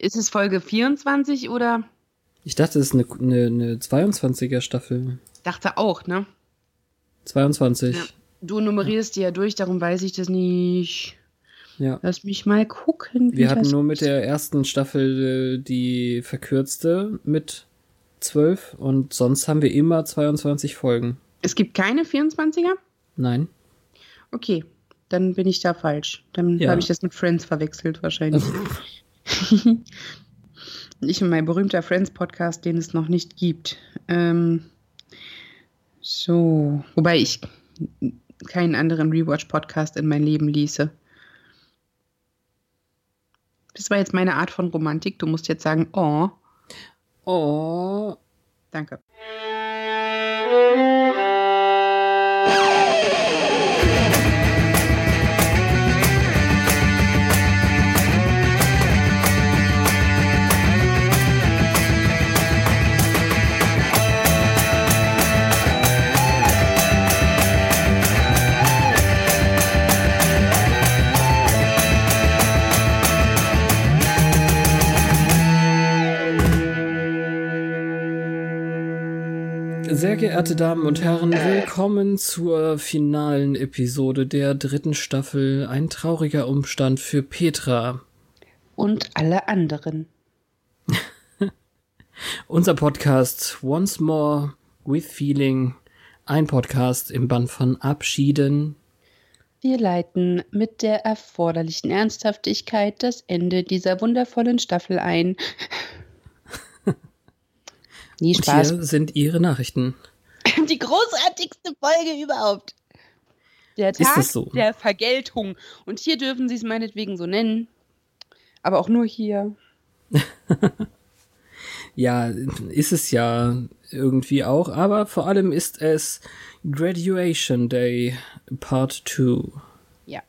Ist es Folge 24 oder? Ich dachte, es ist eine, eine, eine 22er Staffel. Dachte auch, ne? 22. Ja. Du nummerierst die ja durch, darum weiß ich das nicht. Ja. Lass mich mal gucken. Wir hatten nur mit der ersten Staffel äh, die verkürzte mit 12 und sonst haben wir immer 22 Folgen. Es gibt keine 24er? Nein. Okay, dann bin ich da falsch. Dann Ja. habe ich das mit Friends verwechselt wahrscheinlich. ich und mein berühmter Friends-Podcast, den es noch nicht gibt. Ähm, so, wobei ich keinen anderen Rewatch-Podcast in mein Leben ließe. Das war jetzt meine Art von Romantik. Du musst jetzt sagen, oh, Oh. danke. Sehr geehrte Damen und Herren, willkommen zur finalen Episode der dritten Staffel. Ein trauriger Umstand für Petra. Und alle anderen. Unser Podcast Once More with Feeling. Ein Podcast im Band von Abschieden. Wir leiten mit der erforderlichen Ernsthaftigkeit das Ende dieser wundervollen Staffel ein. Nie Und Spaß. hier sind Ihre Nachrichten. Die großartigste Folge überhaupt. Der Tag so? der Vergeltung. Und hier dürfen Sie es meinetwegen so nennen. Aber auch nur hier. Ja, ist es ja irgendwie auch, aber vor allem ist es Graduation Day Part 2. Ja.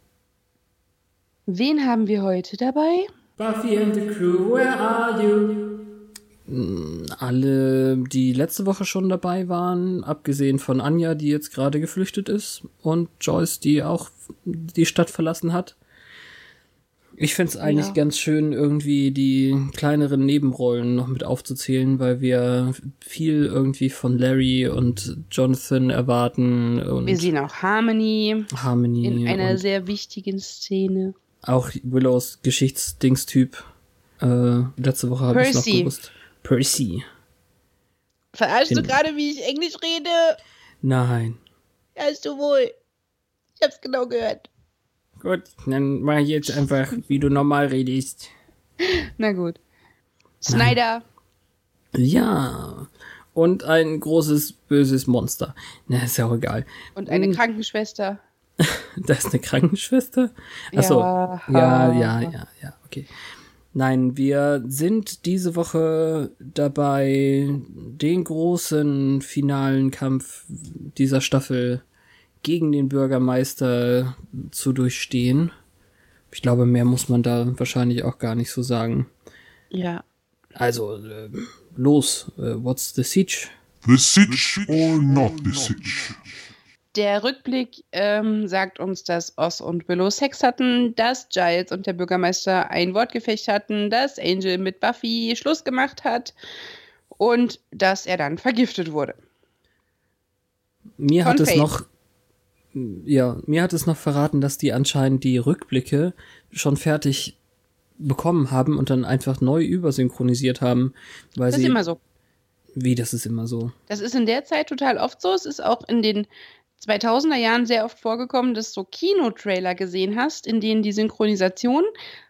Wen haben wir heute dabei? Buffy and the crew, where are you? Alle, die letzte Woche schon dabei waren, abgesehen von Anja, die jetzt gerade geflüchtet ist, und Joyce, die auch die Stadt verlassen hat. Ich find's eigentlich Ja. ganz schön, irgendwie die kleineren Nebenrollen noch mit aufzuzählen, weil wir viel irgendwie von Larry und Jonathan erwarten und Wir sehen auch Harmony Harmony in einer sehr wichtigen Szene. auch Willows Geschichtsdingstyp. Äh, letzte Woche habe ich noch gewusst. Percy. Verarschst du gerade, wie ich Englisch rede? Nein. Hast du wohl. Ich hab's genau gehört. Gut, dann mach ich jetzt einfach, wie du normal redest. Na gut. Snyder. Ja. Und ein großes, böses Monster. Na, ist ja auch egal. Und eine Hm. Krankenschwester. Da ist eine Krankenschwester? Achso. Ja. Ja, ja, ja, ja, okay. Nein, wir sind diese Woche dabei, den großen finalen Kampf dieser Staffel gegen den Bürgermeister zu durchstehen. Ich glaube, mehr muss man da wahrscheinlich auch gar nicht so sagen. Ja. Also, äh, los, äh, what's the siege? The Sitch or not the Sitch? Der Rückblick ähm, sagt uns, dass Oz und Willow Sex hatten, dass Giles und der Bürgermeister ein Wortgefecht hatten, dass Angel mit Buffy Schluss gemacht hat und dass er dann vergiftet wurde. Mir Von hat es Faith. noch, ja, mir hat es noch verraten, dass die anscheinend die Rückblicke schon fertig bekommen haben und dann einfach neu übersynchronisiert haben, weil Das sie, ist immer so. wie, das ist immer so. Das ist in der Zeit total oft so. Es ist auch in den 2000er Jahren sehr oft vorgekommen, dass du Kinotrailer gesehen hast, in denen die Synchronisation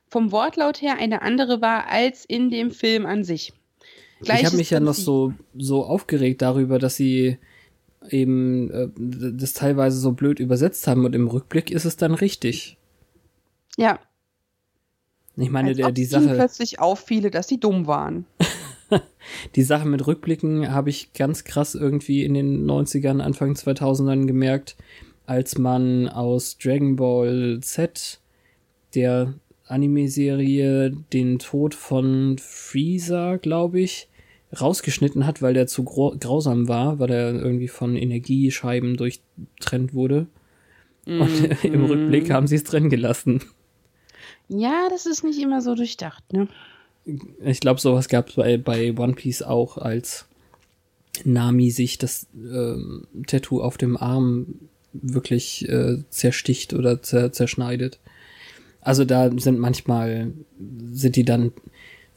vom Wortlaut her eine andere war als in dem Film an sich. ich Gleiches habe mich ja noch so, so aufgeregt darüber, dass sie eben äh, das teilweise so blöd übersetzt haben und im Rückblick ist es dann richtig. Ja, Ich meine, als der, ob die ihnen Sache, plötzlich auffiele, dass sie dumm waren. die Sache mit Rückblicken habe ich ganz krass irgendwie in den 90ern, Anfang 2000ern gemerkt, als man aus Dragon Ball Z, der Anime-Serie, den Tod von Freezer, glaube ich, rausgeschnitten hat, weil der zu grausam war, weil er irgendwie von Energiescheiben durchtrennt wurde. Und im Rückblick haben sie es drin gelassen. Ja, das ist nicht immer so durchdacht, ne? Ich glaube, sowas gab es bei, bei One Piece auch, als Nami sich das ähm, Tattoo auf dem Arm wirklich äh, zersticht oder zer zerschneidet. Also da sind manchmal, sind die dann,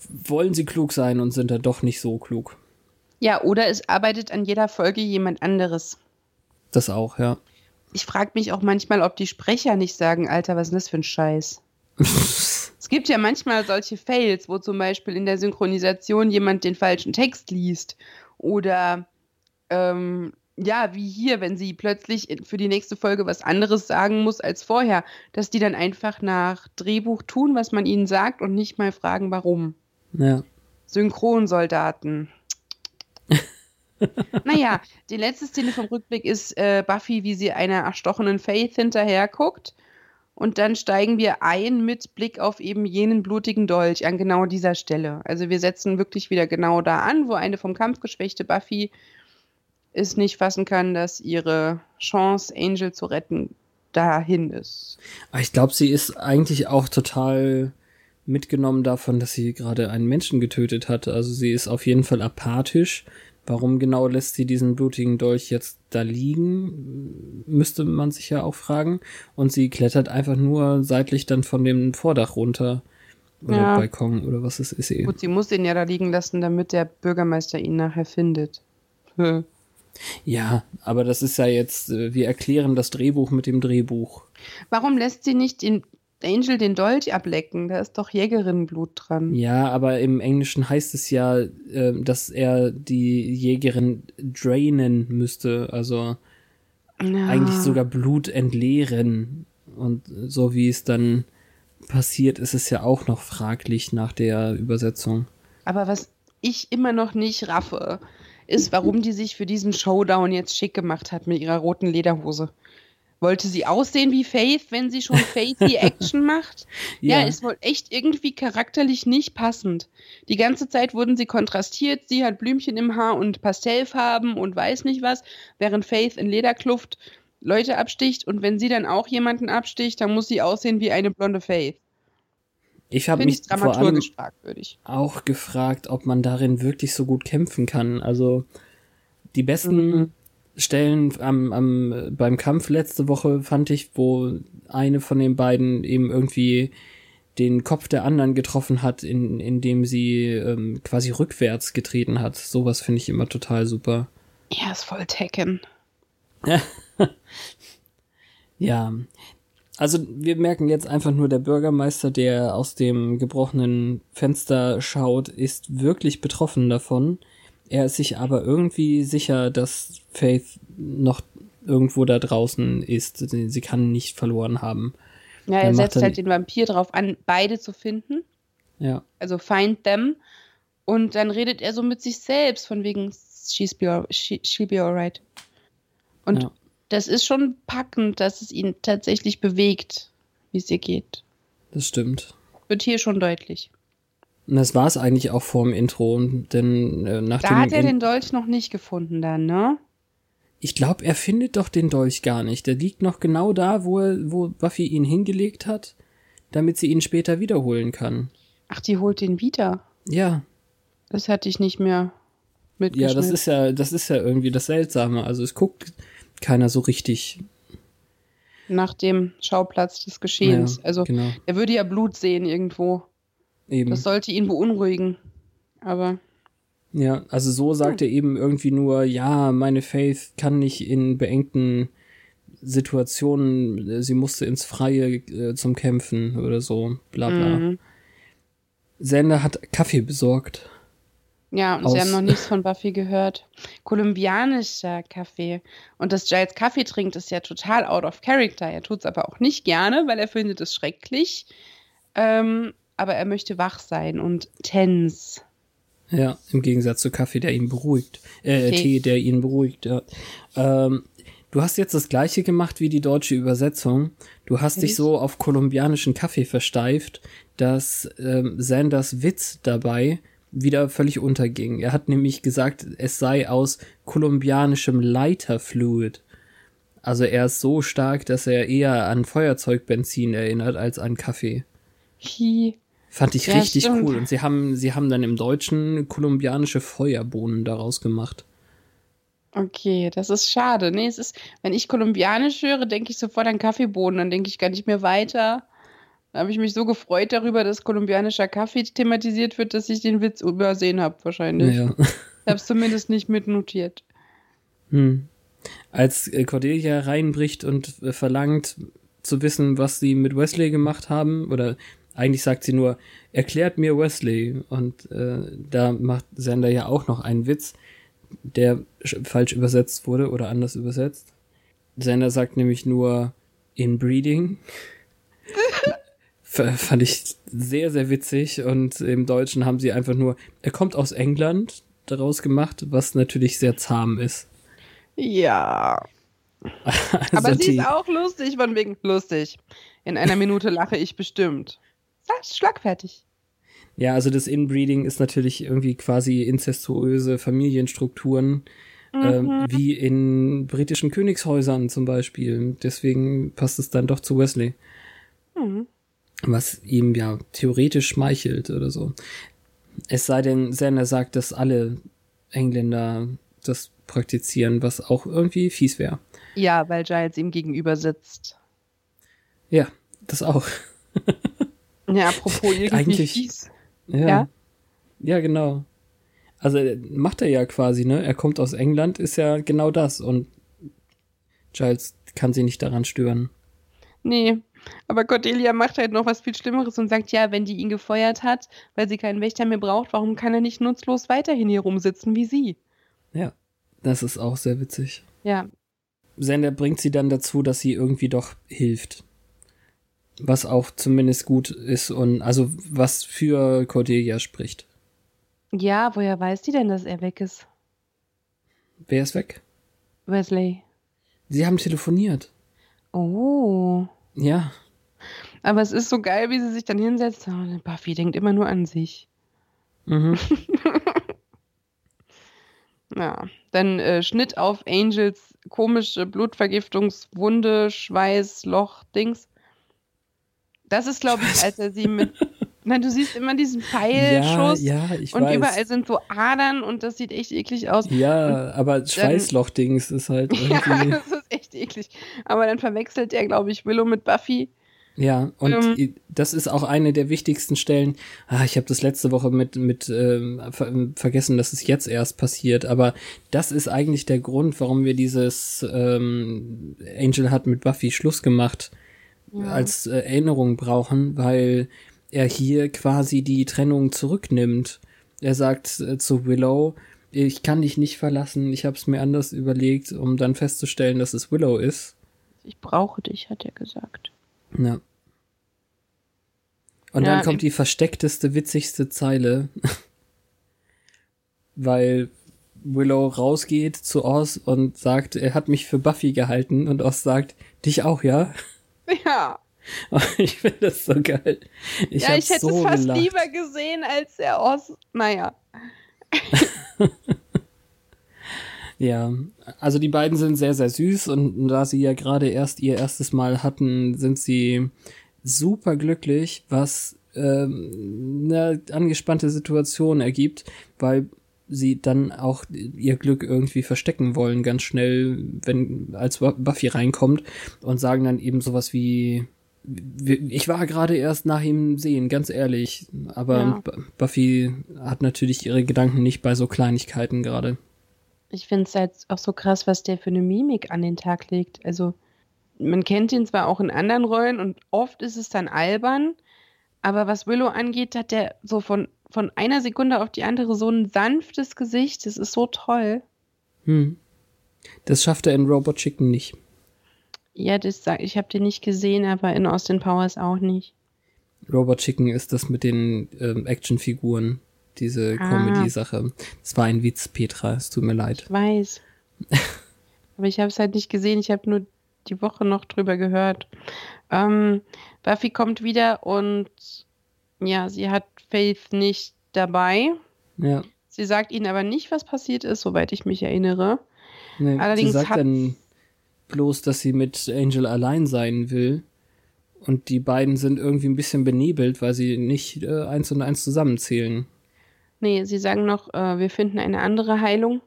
wollen sie klug sein und sind dann doch nicht so klug. Ja, oder es arbeitet an jeder Folge jemand anderes. Das auch, ja. Ich frage mich auch manchmal, ob die Sprecher nicht sagen, Alter, was ist denn das für ein Scheiß? es gibt ja manchmal solche Fails, wo zum Beispiel in der Synchronisation jemand den falschen Text liest. Oder ähm, ja, wie hier, wenn sie plötzlich für die nächste Folge was anderes sagen muss als vorher, dass die dann einfach nach Drehbuch tun, was man ihnen sagt und nicht mal fragen, warum. Ja. Synchronsoldaten. naja, die letzte Szene vom Rückblick ist äh, Buffy, wie sie einer erstochenen Faith hinterher guckt. Und dann steigen wir ein mit Blick auf eben jenen blutigen Dolch an genau dieser Stelle. Also wir setzen wirklich wieder genau da an, wo eine vom Kampf geschwächte Buffy es nicht fassen kann, dass ihre Chance, Angel zu retten, dahin ist. Ich glaube, sie ist eigentlich auch total mitgenommen davon, dass sie gerade einen Menschen getötet hat. Also sie ist auf jeden Fall apathisch. Warum genau lässt sie diesen blutigen Dolch jetzt da liegen, müsste man sich ja auch fragen. Und sie klettert einfach nur seitlich dann von dem Vordach runter. Oder ja. Balkon oder was es ist. Eh. Gut, sie muss ihn ja da liegen lassen, damit der Bürgermeister ihn nachher findet. Ja, aber das ist ja jetzt, äh, wir erklären das Drehbuch mit dem Drehbuch. Warum lässt sie nicht den Angel den Dolch ablecken? Da ist doch Jägerinnenblut dran. Ja, aber im Englischen heißt es ja, äh, dass er die Jägerin drainen müsste, also ja. eigentlich sogar Blut entleeren. Und so wie es dann passiert, ist es ja auch noch fraglich nach der Übersetzung. Aber was ich immer noch nicht raffe, ist, warum die sich für diesen Showdown jetzt schick gemacht hat mit ihrer roten Lederhose. Wollte sie aussehen wie Faith, wenn sie schon Faithy Action macht? ja. ja, ist wohl echt irgendwie charakterlich nicht passend. Die ganze Zeit wurden sie kontrastiert. Sie hat Blümchen im Haar und Pastellfarben und weiß nicht was, während Faith in Lederkluft Leute absticht. Und wenn sie dann auch jemanden absticht, dann muss sie aussehen wie eine blonde Faith. Ich habe mich vor allem auch gefragt, ob man darin wirklich so gut kämpfen kann. Also die besten mhm. Stellen am, am, beim Kampf letzte Woche fand ich, wo eine von den beiden eben irgendwie den Kopf der anderen getroffen hat, in, indem sie ähm, quasi rückwärts getreten hat. Sowas finde ich immer total super. Ja, ist voll Tekken. ja, also wir merken jetzt einfach nur, der Bürgermeister, der aus dem gebrochenen Fenster schaut, ist wirklich betroffen davon. Er ist sich aber irgendwie sicher, dass Faith noch irgendwo da draußen ist. Sie kann nicht verloren haben. Ja, er setzt halt den Vampir drauf an, beide zu finden. Ja. Also find them. Und dann redet er so mit sich selbst, von wegen, she's be, she, she'll be alright. Und ja das ist schon packend, dass es ihn tatsächlich bewegt, wie es ihr geht. Das stimmt. Wird hier schon deutlich. Und das war es eigentlich auch vor dem Intro, denn äh, nach da dem hat er den Dolch noch nicht gefunden dann, ne? Ich glaube, er findet doch den Dolch gar nicht. Der liegt noch genau da, wo, er, wo Buffy ihn hingelegt hat, damit sie ihn später wiederholen kann. Ach, die holt ihn wieder. Ja. Das hatte ich nicht mehr mitgeschnitten. Ja, das ist ja, das ist ja irgendwie das Seltsame. Also es guckt keiner so richtig nach dem Schauplatz des Geschehens. Ja, also genau. er würde ja Blut sehen irgendwo. Eben. Das sollte ihn beunruhigen. Aber. Ja, also so sagt hm. er eben irgendwie nur, ja, meine Faith kann nicht in beengten Situationen, äh, sie musste ins Freie äh, zum Kämpfen oder so, bla bla. Mhm. Sender hat Kaffee besorgt. Ja, und sie haben noch nichts von Buffy gehört. Kolumbianischer Kaffee. Und dass Giles Kaffee trinkt, ist ja total out of character. Er tut es aber auch nicht gerne, weil er findet es schrecklich. Ähm, aber er möchte wach sein und tense. Ja, im Gegensatz zu Kaffee, der ihn beruhigt. Äh, Tee, Tee der ihn beruhigt, ja. Ähm, du hast jetzt das gleiche gemacht wie die deutsche Übersetzung. Du hast dich so auf kolumbianischen Kaffee versteift, dass ähm, Sanders Witz dabei wieder völlig unterging. Er hat nämlich gesagt, es sei aus kolumbianischem Leiterfluid. Also er ist so stark, dass er eher an Feuerzeugbenzin erinnert als an Kaffee. Hi. Fand ich Ja, richtig stimmt. cool. Und sie haben, sie haben dann im Deutschen kolumbianische Feuerbohnen daraus gemacht. Okay, das ist schade. Nee, es ist, wenn ich kolumbianisch höre, denke ich sofort an Kaffeebohnen, dann denke ich gar nicht mehr weiter. Da habe ich mich so gefreut darüber, dass kolumbianischer Kaffee thematisiert wird, dass ich den Witz übersehen habe, wahrscheinlich. Naja. Ich habe es zumindest nicht mitnotiert. Hm. Als Cordelia reinbricht und äh, verlangt zu wissen, was sie mit Wesley gemacht haben, oder eigentlich sagt sie nur, erklärt mir Wesley. Und äh, da macht Sander ja auch noch einen Witz, der sch- falsch übersetzt wurde oder anders übersetzt. Sander sagt nämlich nur Inbreeding. Fand ich sehr, sehr witzig und im Deutschen haben sie einfach nur, er kommt aus England daraus gemacht, was natürlich sehr zahm ist. Ja. Also Aber sie ist auch lustig, von wegen lustig. In einer Minute lache ich bestimmt. Das ist schlagfertig. Ja, also das Inbreeding ist natürlich irgendwie quasi inzestuöse Familienstrukturen, ähm, wie in britischen Königshäusern zum Beispiel. Deswegen passt es dann doch zu Wesley. Mhm. Was ihm ja theoretisch schmeichelt oder so. Es sei denn, Sander sagt, dass alle Engländer das praktizieren, was auch irgendwie fies wäre. Ja, weil Giles ihm gegenüber sitzt. Ja, das auch. Ja, apropos irgendwie Eigentlich- fies. Ja. Ja? Ja, genau. Also äh, macht er ja quasi, ne? Er kommt aus England, ist ja genau das und Giles kann sie nicht daran stören. Nee, aber Cordelia macht halt noch was viel Schlimmeres und sagt, ja, wenn die ihn gefeuert hat, weil sie keinen Wächter mehr braucht, warum kann er nicht nutzlos weiterhin hier rumsitzen wie sie? Ja, das ist auch sehr witzig. Ja, Sander bringt sie dann dazu, dass sie irgendwie doch hilft. Was auch zumindest gut ist und also was für Cordelia spricht. ja, woher weiß die denn, dass er weg ist? Wer ist weg? Wesley. Sie haben telefoniert. Oh. Ja, Aber es ist so geil, wie sie sich dann hinsetzt. Oh, Buffy denkt immer nur an sich. mhm. Ja, dann äh, Schnitt auf Angels komische Blutvergiftungswunde, Schweiß, Loch, Dings. Das ist, glaube ich, als er sie mit. Na, du siehst immer diesen ja, Pfeilschuss ja, ich und weiß. überall sind so Adern und das sieht echt eklig aus. ja, aber Schweißloch-Dings ist halt Ja, irgendwie. das ist echt eklig. Aber dann verwechselt er, glaube ich, Willow mit Buffy. Ja, und Ähm. das ist auch eine der wichtigsten Stellen. Ah, ich habe das letzte Woche mit mit ähm, ver vergessen, dass es jetzt erst passiert, aber das ist eigentlich der Grund, warum wir dieses ähm, Angel hat mit Buffy Schluss gemacht als äh, Erinnerung brauchen, weil er hier quasi die Trennung zurücknimmt. Er sagt äh, zu Willow, ich kann dich nicht verlassen, ich habe es mir anders überlegt, um dann festzustellen, dass es Willow ist. Ich brauche dich, hat er gesagt. Ja. Und Ja, dann kommt die versteckteste, witzigste Zeile, weil Willow rausgeht zu Oz und sagt, er hat mich für Buffy gehalten und Oz sagt, dich auch, ja? Ja. Ich finde das so geil. Ich ja, ich hätte so es fast gelacht. lieber gesehen als der Oz. Naja. Ja, also die beiden sind sehr, sehr süß und da sie ja gerade erst ihr erstes Mal hatten, sind sie super glücklich, was ähm, eine angespannte Situation ergibt, weil sie dann auch ihr Glück irgendwie verstecken wollen, ganz schnell, wenn als Bu- Buffy reinkommt und sagen dann eben sowas wie ich war gerade erst nach ihm sehen, ganz ehrlich. Aber Ja. Bu- Buffy hat natürlich ihre Gedanken nicht bei so Kleinigkeiten gerade. Ich finde es halt auch so krass, was der für eine Mimik an den Tag legt. Also, man kennt ihn zwar auch in anderen Rollen und oft ist es dann albern, aber was Willow angeht, hat der so von, von einer Sekunde auf die andere so ein sanftes Gesicht. Das ist so toll. Hm. Das schafft er in Robot Chicken nicht. Ja, das sag ich, habe den nicht gesehen, aber in Austin Powers auch nicht. Robot Chicken ist das mit den ähm, Actionfiguren, diese Ah. Comedy-Sache. Das war ein Witz, Petra, es tut mir leid. Ich weiß. aber ich habe es halt nicht gesehen. Ich habe nur die Woche noch drüber gehört. Ähm, Buffy kommt wieder und ja, sie hat Faith nicht dabei. Ja, Sie sagt ihnen aber nicht, was passiert ist, soweit ich mich erinnere. nee, Allerdings sie sagt hat- dann bloß, dass sie mit Angel allein sein will Und die beiden sind irgendwie ein bisschen benebelt, weil sie nicht äh, eins und eins zusammenzählen. Nee, sie sagen noch, äh, wir finden eine andere Heilung.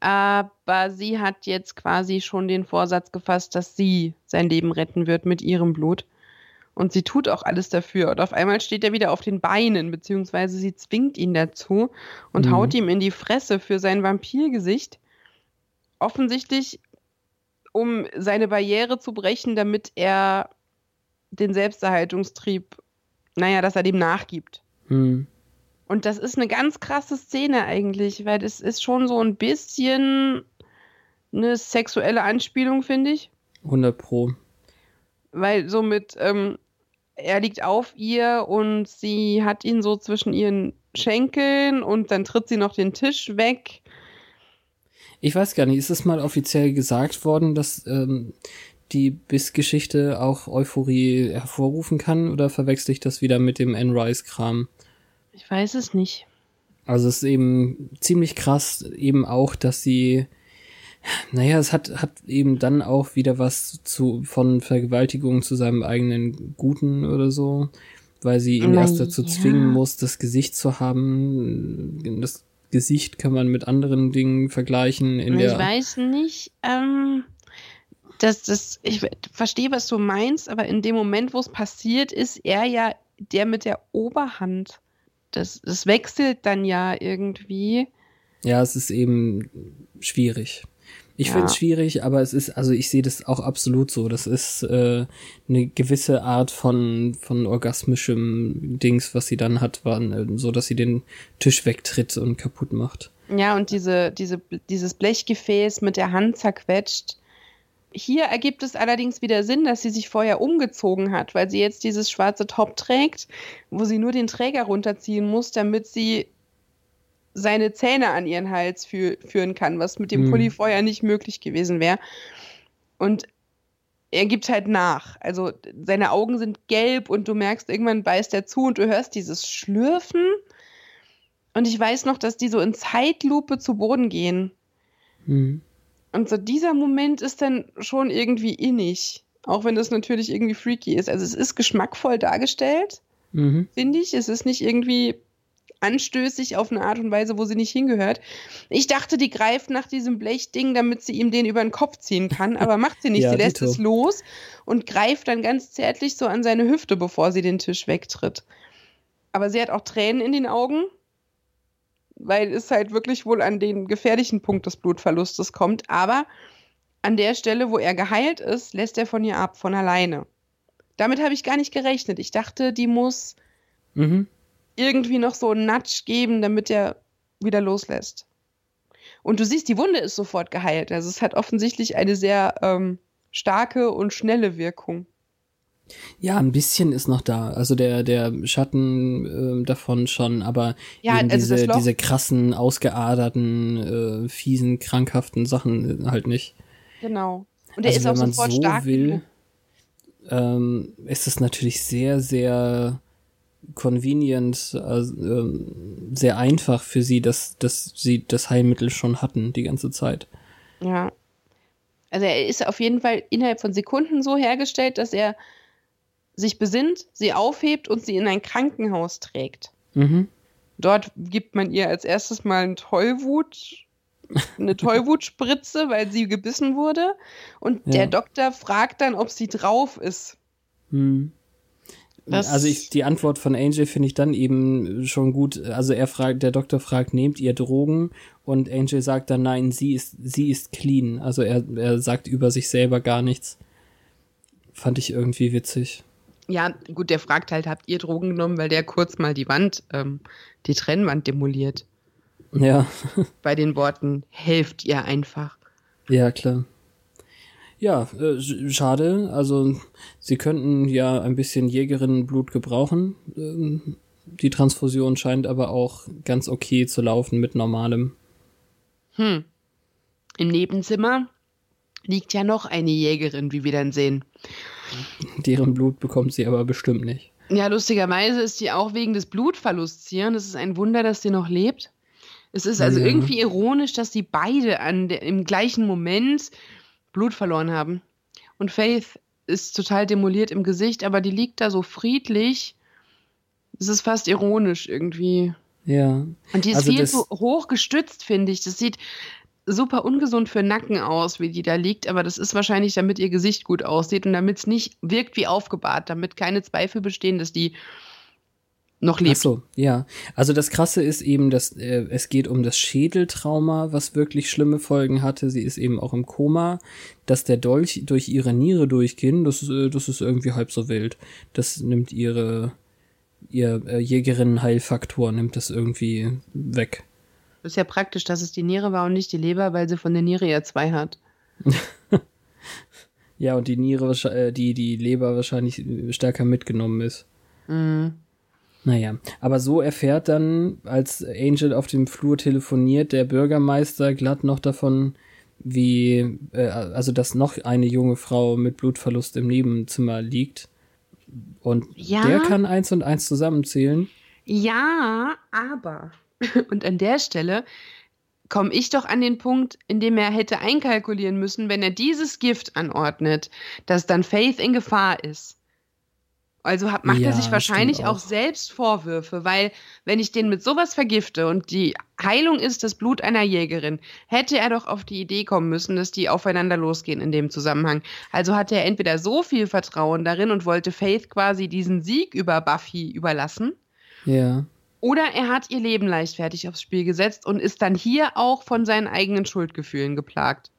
Aber sie hat jetzt quasi schon den Vorsatz gefasst, dass sie sein Leben retten wird mit ihrem Blut. Und sie tut auch alles dafür. Und auf einmal steht er wieder auf den Beinen, beziehungsweise sie zwingt ihn dazu und Mhm. haut ihm in die Fresse für sein Vampirgesicht. Offensichtlich, um seine Barriere zu brechen, damit er den Selbsterhaltungstrieb, naja, dass er dem nachgibt. Hm. Und das ist eine ganz krasse Szene eigentlich, weil das ist schon so ein bisschen eine sexuelle Anspielung, finde ich. 100 Pro. Weil so mit, ähm, er liegt auf ihr und sie hat ihn so zwischen ihren Schenkeln und dann tritt sie noch den Tisch weg. Ich weiß gar nicht, ist es mal offiziell gesagt worden, dass ähm, die Biss-Geschichte auch Euphorie hervorrufen kann oder verwechsel ich das wieder mit dem Anne Rice-Kram? Ich weiß es nicht. Also es ist eben ziemlich krass, eben auch, dass sie, naja, es hat, hat eben dann auch wieder was zu, von Vergewaltigung zu seinem eigenen Guten oder so, weil sie ihn Na erst dazu ja. zwingen muss, das Gesicht zu haben. Das Gesicht kann man mit anderen Dingen vergleichen. In ich der, weiß nicht, ähm, dass das, ich verstehe, was du meinst, aber in dem Moment, wo es passiert, ist er ja der mit der Oberhand. Das, das wechselt dann ja irgendwie. Ja, es ist eben schwierig. Ich Ja. finde es schwierig, aber es ist, also ich sehe das auch absolut so. Das ist äh, eine gewisse Art von, von orgasmischem Dings, was sie dann hat, waren, äh, so dass sie den Tisch wegtritt und kaputt macht. Ja, und diese, diese, dieses Blechgefäß mit der Hand zerquetscht. Hier ergibt es allerdings wieder Sinn, dass sie sich vorher umgezogen hat, weil sie jetzt dieses schwarze Top trägt, wo sie nur den Träger runterziehen muss, damit sie seine Zähne an ihren Hals fü führen kann, was mit dem Mhm. Pulli vorher nicht möglich gewesen wäre. Und er gibt halt nach. Also seine Augen sind gelb und du merkst, irgendwann beißt er zu und du hörst dieses Schlürfen. Und ich weiß noch, dass die so in Zeitlupe zu Boden gehen. Mhm. Und so dieser Moment ist dann schon irgendwie innig. Auch wenn das natürlich irgendwie freaky ist. Also es ist geschmackvoll dargestellt, Mhm. finde ich. Es ist nicht irgendwie anstößig auf eine Art und Weise, wo sie nicht hingehört. Ich dachte, die greift nach diesem Blechding, damit sie ihm den über den Kopf ziehen kann, aber macht sie nicht. Ja, sie lässt es los und greift dann ganz zärtlich so an seine Hüfte, bevor sie den Tisch wegtritt. Aber sie hat auch Tränen in den Augen, weil es halt wirklich wohl an den gefährlichen Punkt des Blutverlustes kommt. Aber an der Stelle, wo er geheilt ist, lässt er von ihr ab, von alleine. Damit habe ich gar nicht gerechnet. Ich dachte, die muss Mhm. Irgendwie noch so einen Nudge geben, damit er wieder loslässt. Und du siehst, die Wunde ist sofort geheilt. Also es hat offensichtlich eine sehr ähm, starke und schnelle Wirkung. Ja, ein bisschen ist noch da. Also der, der Schatten ähm, davon schon, aber Ja, eben also diese, diese krassen, ausgeaderten, äh, fiesen, krankhaften Sachen äh, halt nicht. Genau. Und er also ist wenn auch man sofort so stark. will, ähm, ist es natürlich sehr, sehr convenient, also, ähm, sehr einfach für sie, dass, dass sie das Heilmittel schon hatten die ganze Zeit. Ja. Also er ist auf jeden Fall innerhalb von Sekunden so hergestellt, dass er sich besinnt, sie aufhebt und sie in ein Krankenhaus trägt. Mhm. Dort gibt man ihr als erstes mal ein Tollwut, eine Tollwutspritze, weil sie gebissen wurde. Und Ja. der Doktor fragt dann, ob sie drauf ist. Hm. Das- also ich, die Antwort von Angel finde ich dann eben schon gut. Also er fragt, der Doktor fragt, nehmt ihr Drogen? Und Angel sagt dann, nein, sie ist, sie ist clean. Also er, er sagt über sich selber gar nichts. Fand ich irgendwie witzig. Ja, gut, der fragt halt, habt ihr Drogen genommen, weil der kurz mal die Wand, ähm, die Trennwand demoliert. Ja, Bei den Worten, helft ihr einfach. ja, klar. Ja, äh, sch- schade. Also sie könnten ja ein bisschen Jägerinnenblut gebrauchen. Ähm, die Transfusion scheint aber auch ganz okay zu laufen mit normalem. Hm. Im Nebenzimmer liegt ja noch eine Jägerin, wie wir dann sehen. Deren Blut bekommt sie aber bestimmt nicht. Ja, lustigerweise ist die auch wegen des Blutverlusts hier. Und es ist ein Wunder, dass sie noch lebt. Es ist also Ja. irgendwie ironisch, dass die beide an der, im gleichen Moment Blut verloren haben. Und Faith ist total demoliert im Gesicht, aber die liegt da so friedlich. Es ist fast ironisch irgendwie. Ja. Und die ist Also viel zu hoch gestützt, finde ich. Das sieht super ungesund für Nacken aus, wie die da liegt, aber das ist wahrscheinlich, damit ihr Gesicht gut aussieht und damit es nicht wirkt wie aufgebahrt, damit keine Zweifel bestehen, dass die noch Ach lebt. so, ja. Also das Krasse ist eben, dass äh, es geht um das Schädeltrauma, was wirklich schlimme Folgen hatte. Sie ist eben auch im Koma, dass der Dolch durch ihre Niere durchging. Das ist, äh, das ist irgendwie halb so wild. Das nimmt ihre ihr äh, Jägerinnen-Heilfaktor nimmt das irgendwie weg. Das ist ja praktisch, dass es die Niere war und nicht die Leber, weil sie von der Niere ja zwei hat. Ja, und die Niere, äh, die die Leber wahrscheinlich äh, stärker mitgenommen ist. Mhm. Naja, aber so erfährt dann, als Angel auf dem Flur telefoniert, der Bürgermeister glatt noch davon, wie, äh, also dass noch eine junge Frau mit Blutverlust im Nebenzimmer liegt. Und Ja. der kann eins und eins zusammenzählen. Ja, aber. Und an der Stelle komme ich doch an den Punkt, in dem er hätte einkalkulieren müssen, wenn er dieses Gift anordnet, dass dann Faith in Gefahr ist. Also hat, macht Ja, er sich wahrscheinlich auch. auch. selbst Vorwürfe, weil wenn ich den mit sowas vergifte und die Heilung ist das Blut einer Jägerin, hätte er doch auf die Idee kommen müssen, dass die aufeinander losgehen in dem Zusammenhang. Also hatte er entweder so viel Vertrauen darin und wollte Faith quasi diesen Sieg über Buffy überlassen, Ja. oder er hat ihr Leben leichtfertig aufs Spiel gesetzt und ist dann hier auch von seinen eigenen Schuldgefühlen geplagt.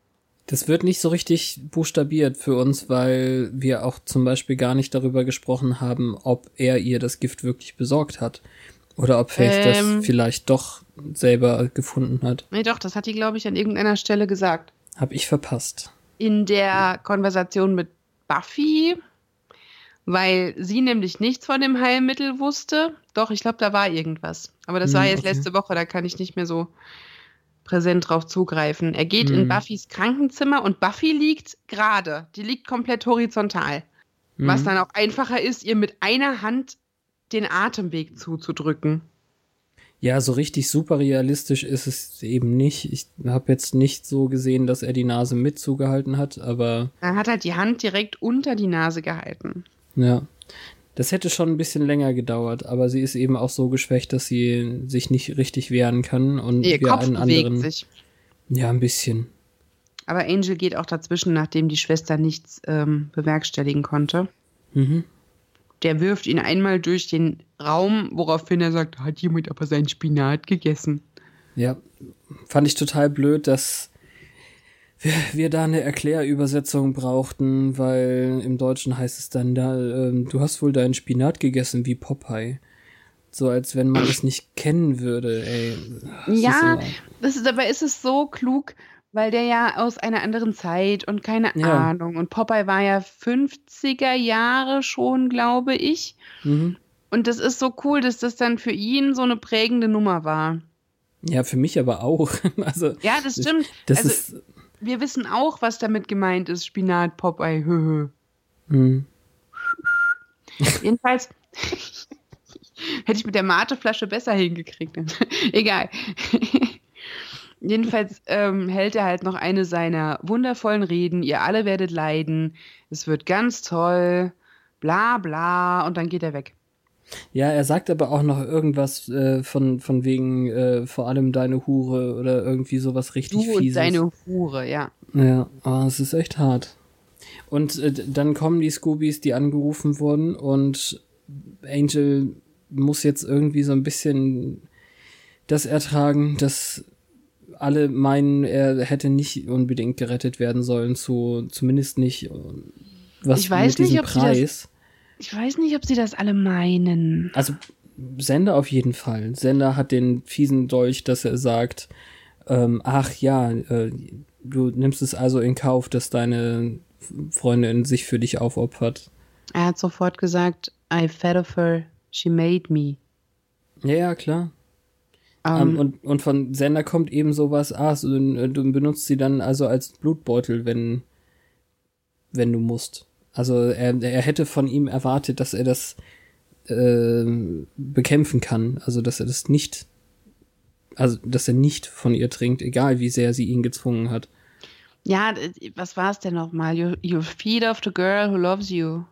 Das wird nicht so richtig buchstabiert für uns, weil wir auch zum Beispiel gar nicht darüber gesprochen haben, ob er ihr das Gift wirklich besorgt hat. Oder ob Faith Ähm. das vielleicht doch selber gefunden hat. Nee, doch, das hat die, glaube ich, an irgendeiner Stelle gesagt. Hab ich verpasst. In der Konversation mit Buffy, weil sie nämlich nichts von dem Heilmittel wusste. Doch, ich glaube, da war irgendwas. Aber das war Hm, jetzt okay. letzte Woche, da kann ich nicht mehr so präsent drauf zugreifen. Er geht in Hm. Buffys Krankenzimmer und Buffy liegt gerade. Die liegt komplett horizontal. Was Mhm. dann auch einfacher ist, ihr mit einer Hand den Atemweg zuzudrücken. Ja, so richtig super realistisch ist es eben nicht. Ich habe jetzt nicht so gesehen, dass er die Nase mit zugehalten hat, aber Er hat halt die Hand direkt unter die Nase gehalten. ja. Das hätte schon ein bisschen länger gedauert, aber sie ist eben auch so geschwächt, dass sie sich nicht richtig wehren kann und Ihr wir Kopf einen bewegt anderen. sich. Ja, ein bisschen. Aber Angel geht auch dazwischen, nachdem die Schwester nichts ähm, bewerkstelligen konnte. Mhm. Der wirft ihn einmal durch den Raum, woraufhin er sagt, hat jemand aber sein Spinat gegessen. Ja, fand ich total blöd, dass wir, wir da eine Erklärübersetzung brauchten, weil im Deutschen heißt es dann da, ähm, du hast wohl deinen Spinat gegessen wie Popeye. So als wenn man es nicht kennen würde, ey. Das ist Ja, immer- das ist, dabei ist es so klug, weil der ja aus einer anderen Zeit und keine Ja. Ahnung. Und Popeye war ja 50er Jahre schon, glaube ich. Mhm. Und das ist so cool, dass das dann für ihn so eine prägende Nummer war. Ja, für mich aber auch. Also, Ja, das stimmt. das also, ist. Wir wissen auch, was damit gemeint ist. Spinat, Popeye, höhö. Hm. Jedenfalls hätte ich mit der Mateflasche besser hingekriegt. Egal. Jedenfalls ähm, hält er halt noch eine seiner wundervollen Reden. Ihr alle werdet leiden. Es wird ganz toll. Bla bla. Und dann geht er weg. Ja, er sagt aber auch noch irgendwas äh, von, von wegen äh, vor allem deine Hure oder irgendwie sowas richtig Du und fieses. deine Hure, ja. Ja, aber es ist echt hart. Und äh, dann kommen die Scoobies, die angerufen wurden und Angel muss jetzt irgendwie so ein bisschen das ertragen, dass alle meinen, er hätte nicht unbedingt gerettet werden sollen, zu zumindest nicht äh, was Ich weiß mit diesem nicht, Preis. Ich weiß nicht, ob sie das alle meinen. Also Sender auf jeden Fall. Sender hat den fiesen Dolch, dass er sagt, ähm, ach ja, äh, du nimmst es also in Kauf, dass deine Freundin sich für dich aufopfert. Er hat sofort gesagt, I fed of her, she made me. Ja, ja, klar. Ähm, Ähm, und, und von Sender kommt eben sowas, ah, so, du, du benutzt sie dann also als Blutbeutel, wenn, wenn du musst. Also er, er hätte von ihm erwartet, dass er das äh, bekämpfen kann. Also dass er das nicht, also dass er nicht von ihr trinkt, egal wie sehr sie ihn gezwungen hat. Ja, was war es denn nochmal? You, you feed off the girl who loves you.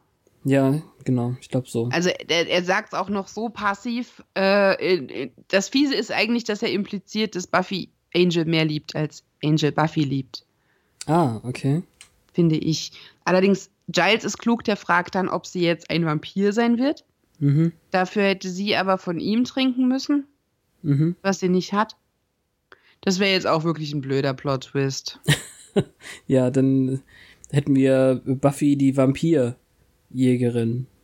Ja, genau, ich glaube so. Also er, er sagt es auch noch so passiv. Äh, das Fiese ist eigentlich, dass er impliziert, dass Buffy Angel mehr liebt, als Angel Buffy liebt, Ah, okay. Finde ich. Allerdings, Giles ist klug, der fragt dann, ob sie jetzt ein Vampir sein wird. Mhm, Dafür hätte sie aber von ihm trinken müssen, mhm. was sie nicht hat. Das wäre jetzt auch wirklich ein blöder Plot-Twist. Ja, dann hätten wir Buffy die Vampirjägerin.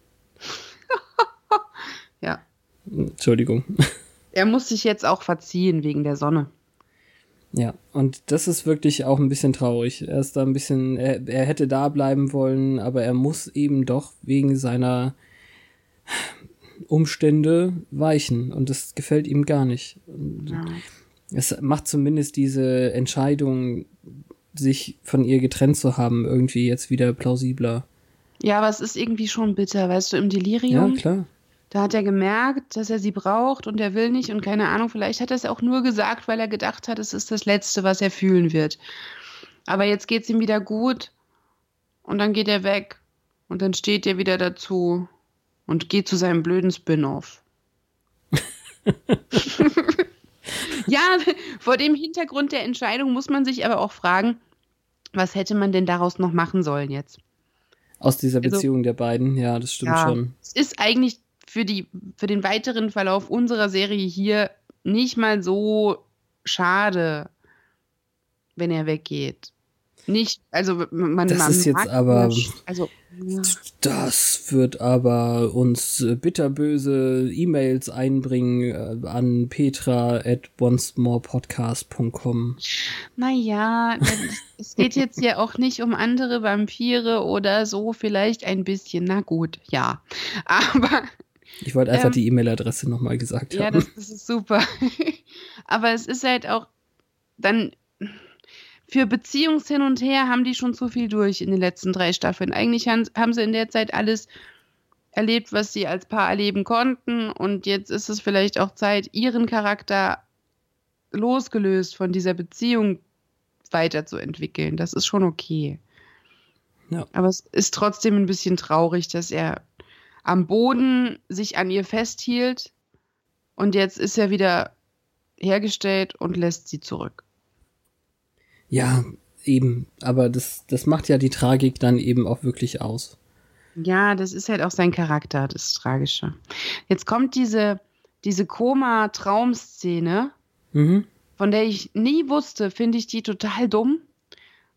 Ja. Entschuldigung. Er muss sich jetzt auch verziehen wegen der Sonne. Ja, und das ist wirklich auch ein bisschen traurig. Er ist da ein bisschen, er, er hätte da bleiben wollen, aber er muss eben doch wegen seiner Umstände weichen und das gefällt ihm gar nicht. Ja. Es macht zumindest diese Entscheidung, sich von ihr getrennt zu haben, irgendwie jetzt wieder plausibler. Ja, aber es ist irgendwie schon bitter, weißt du, im Ja, Delirium. klar. Da hat er gemerkt, dass er sie braucht und er will nicht und keine Ahnung, vielleicht hat er es auch nur gesagt, weil er gedacht hat, es ist das Letzte, was er fühlen wird. Aber jetzt geht es ihm wieder gut und dann geht er weg und dann steht er wieder dazu und geht zu seinem blöden Spin-off. ja, vor dem Hintergrund der Entscheidung muss man sich aber auch fragen, was hätte man denn daraus noch machen sollen jetzt? Aus dieser Also- Beziehung der beiden, ja, das stimmt Ja, schon. Es ist eigentlich für, die, für den weiteren Verlauf unserer Serie hier nicht mal so schade, wenn er weggeht. Nicht, also man, Das man ist jetzt aber- ihn, also ja. Das wird aber uns äh, bitterböse E-Mails einbringen äh, an petra at oncemorepodcast.com. naja, es geht jetzt ja auch nicht um andere Vampire oder so, vielleicht ein bisschen, na gut, ja. Aber Ich wollte einfach Ähm, die E-Mail-Adresse nochmal gesagt Ja, haben. das, das ist super. Aber es ist halt auch dann für Beziehungshin und her haben die schon zu viel durch in den letzten drei Staffeln. Eigentlich haben, haben sie in der Zeit alles erlebt, was sie als Paar erleben konnten. Und jetzt ist es vielleicht auch Zeit, ihren Charakter losgelöst von dieser Beziehung weiterzuentwickeln. Das ist schon okay. Ja. Aber es ist trotzdem ein bisschen traurig, dass er am Boden sich an ihr festhielt und jetzt ist er wieder hergestellt und lässt sie zurück. Ja, eben. Aber das, das macht ja die Tragik dann eben auch wirklich aus. Ja, das ist halt auch sein Charakter, das Tragische. Jetzt kommt diese, diese Koma-Traumszene, Mhm. von der ich nie wusste, finde ich die total dumm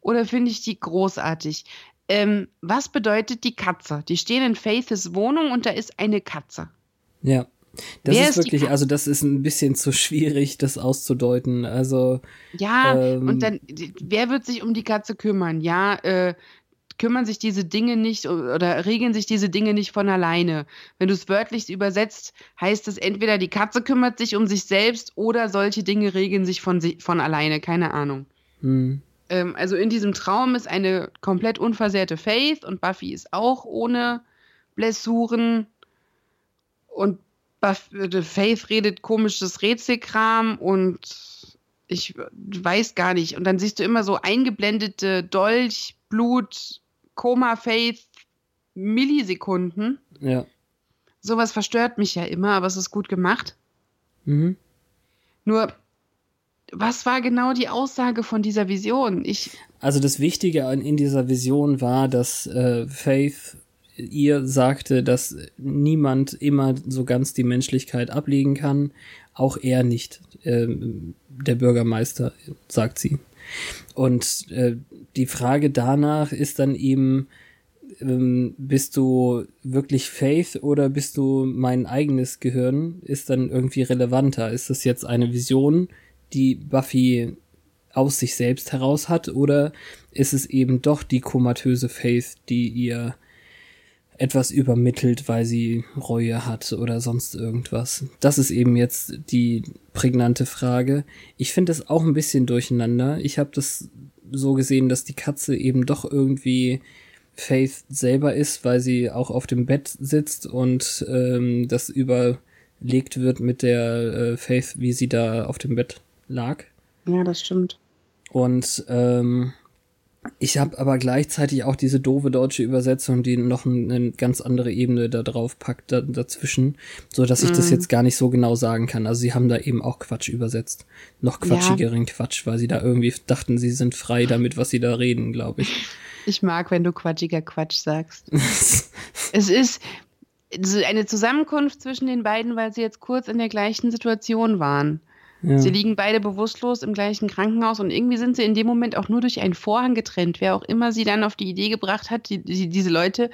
oder finde ich die großartig. Ähm, was bedeutet die Katze? Die stehen in Faiths Wohnung und da ist eine Katze. Ja. Das ist ist wirklich, also das ist ein bisschen zu schwierig, das auszudeuten. Also, Ja, Ähm. und dann, wer wird sich um die Katze kümmern? Ja, äh, kümmern sich diese Dinge nicht oder regeln sich diese Dinge nicht von alleine. Wenn du es wörtlich übersetzt, heißt es entweder die Katze kümmert sich um sich selbst oder solche Dinge regeln sich von, von alleine, keine Ahnung. hm, Ähm, also in diesem Traum ist eine komplett unversehrte Faith und Buffy ist auch ohne Blessuren und Buff äh, Faith redet komisches Rätselkram und ich weiß gar nicht. Und dann siehst du immer so eingeblendete Dolch, Blut, Koma, Faith, Millisekunden. ja. Sowas verstört mich ja immer, aber es ist gut gemacht. Mhm. Nur, was war genau die Aussage von dieser Vision? Ich, Also das Wichtige in dieser Vision war, dass äh, Faith ihr sagte, dass niemand immer so ganz die Menschlichkeit ablegen kann, auch er nicht, ähm, der Bürgermeister, sagt sie. Und äh, die Frage danach ist dann eben, ähm, bist du wirklich Faith oder bist du mein eigenes Gehirn? Ist dann irgendwie relevanter? Ist das jetzt eine Vision, die Buffy aus sich selbst heraus hat oder ist es eben doch die komatöse Faith, die ihr etwas übermittelt, weil sie Reue hat oder sonst irgendwas? Das ist eben jetzt die prägnante Frage. Ich finde es auch ein bisschen durcheinander. Ich habe das so gesehen, dass die Katze eben doch irgendwie Faith selber ist, weil sie auch auf dem Bett sitzt und ähm, das überlegt wird mit der äh, Faith, wie sie da auf dem Bett lag. ja, das stimmt. Und ähm, Ich habe aber gleichzeitig auch diese doofe deutsche Übersetzung, die noch ein, eine ganz andere Ebene da drauf packt da, dazwischen, so dass ich mm. das jetzt gar nicht so genau sagen kann. Also sie haben da eben auch Quatsch übersetzt, noch quatschigeren ja. Quatsch, weil sie da irgendwie dachten, sie sind frei damit, was sie da reden, glaube ich. Ich mag, wenn du quatschiger Quatsch sagst. es ist eine Zusammenkunft zwischen den beiden, weil sie jetzt kurz in der gleichen Situation waren. Ja. Sie liegen beide bewusstlos im gleichen Krankenhaus und irgendwie sind sie in dem Moment auch nur durch einen Vorhang getrennt. Wer auch immer sie dann auf die Idee gebracht hat, die, die, diese Leute,